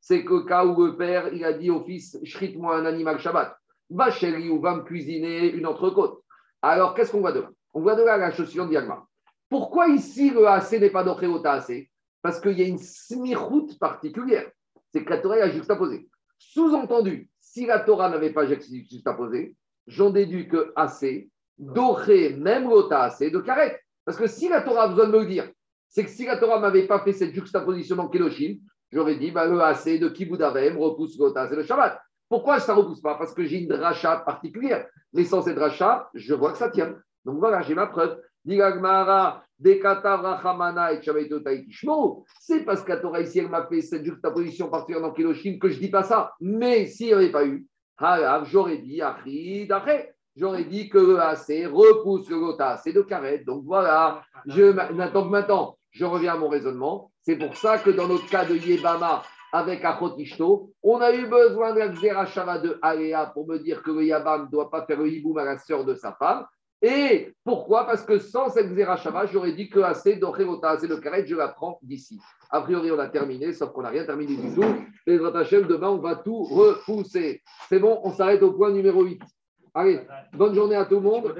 C'est que cas où le père il a dit au fils, shrite-moi un animal Shabbat. Va chérie ou va me cuisiner une entrecôte. Alors qu'est-ce qu'on voit de là On voit de là la chaussure d'Yagma. Pourquoi ici le AC n'est pas d'Ochéota AC Parce qu'il y a une smichoute particulière. C'est que la Torah a juxtaposé. Sous-entendu, si la Torah n'avait pas juxtaposé, j'en déduis que AC, d'Oché, même l'Ota AC, de Karet. Parce que si la Torah a besoin de me le dire, c'est que si la Torah m'avait pas fait cette juxtaposition dans Keloshim, j'aurais dit bah, le AC de Kiboudavem repousse l'Ota AC le Shabbat. Pourquoi ça ne repousse pas? Parce que j'ai une dracha particulière. Sans cette dracha, je vois que ça tient. Donc voilà, j'ai ma preuve. C'est parce qu'à Torah ici, elle m'a fait cette juxtaposition particulière dans Kiloshim que je ne dis pas ça. Mais s'il n'y avait pas eu, j'aurais dit, j'aurais dit que le AC repousse le Gota, c'est de carré. Donc voilà, je, donc maintenant, je reviens à mon raisonnement. C'est pour ça que dans notre cas de Yébama avec Achotishto, on a eu besoin de la Shava de Aléa pour me dire que le Yabam ne doit pas faire le hiboum à la sœur de sa femme. Et pourquoi? Parce que sans cette Shama, j'aurais dit que assez d'Orevota, c'est le carré, je la prends d'ici. A priori, on a terminé, sauf qu'on n'a rien terminé du tout. Les demain, on va tout repousser. C'est bon, on s'arrête au point numéro 8. Allez, bonne journée à tout le monde.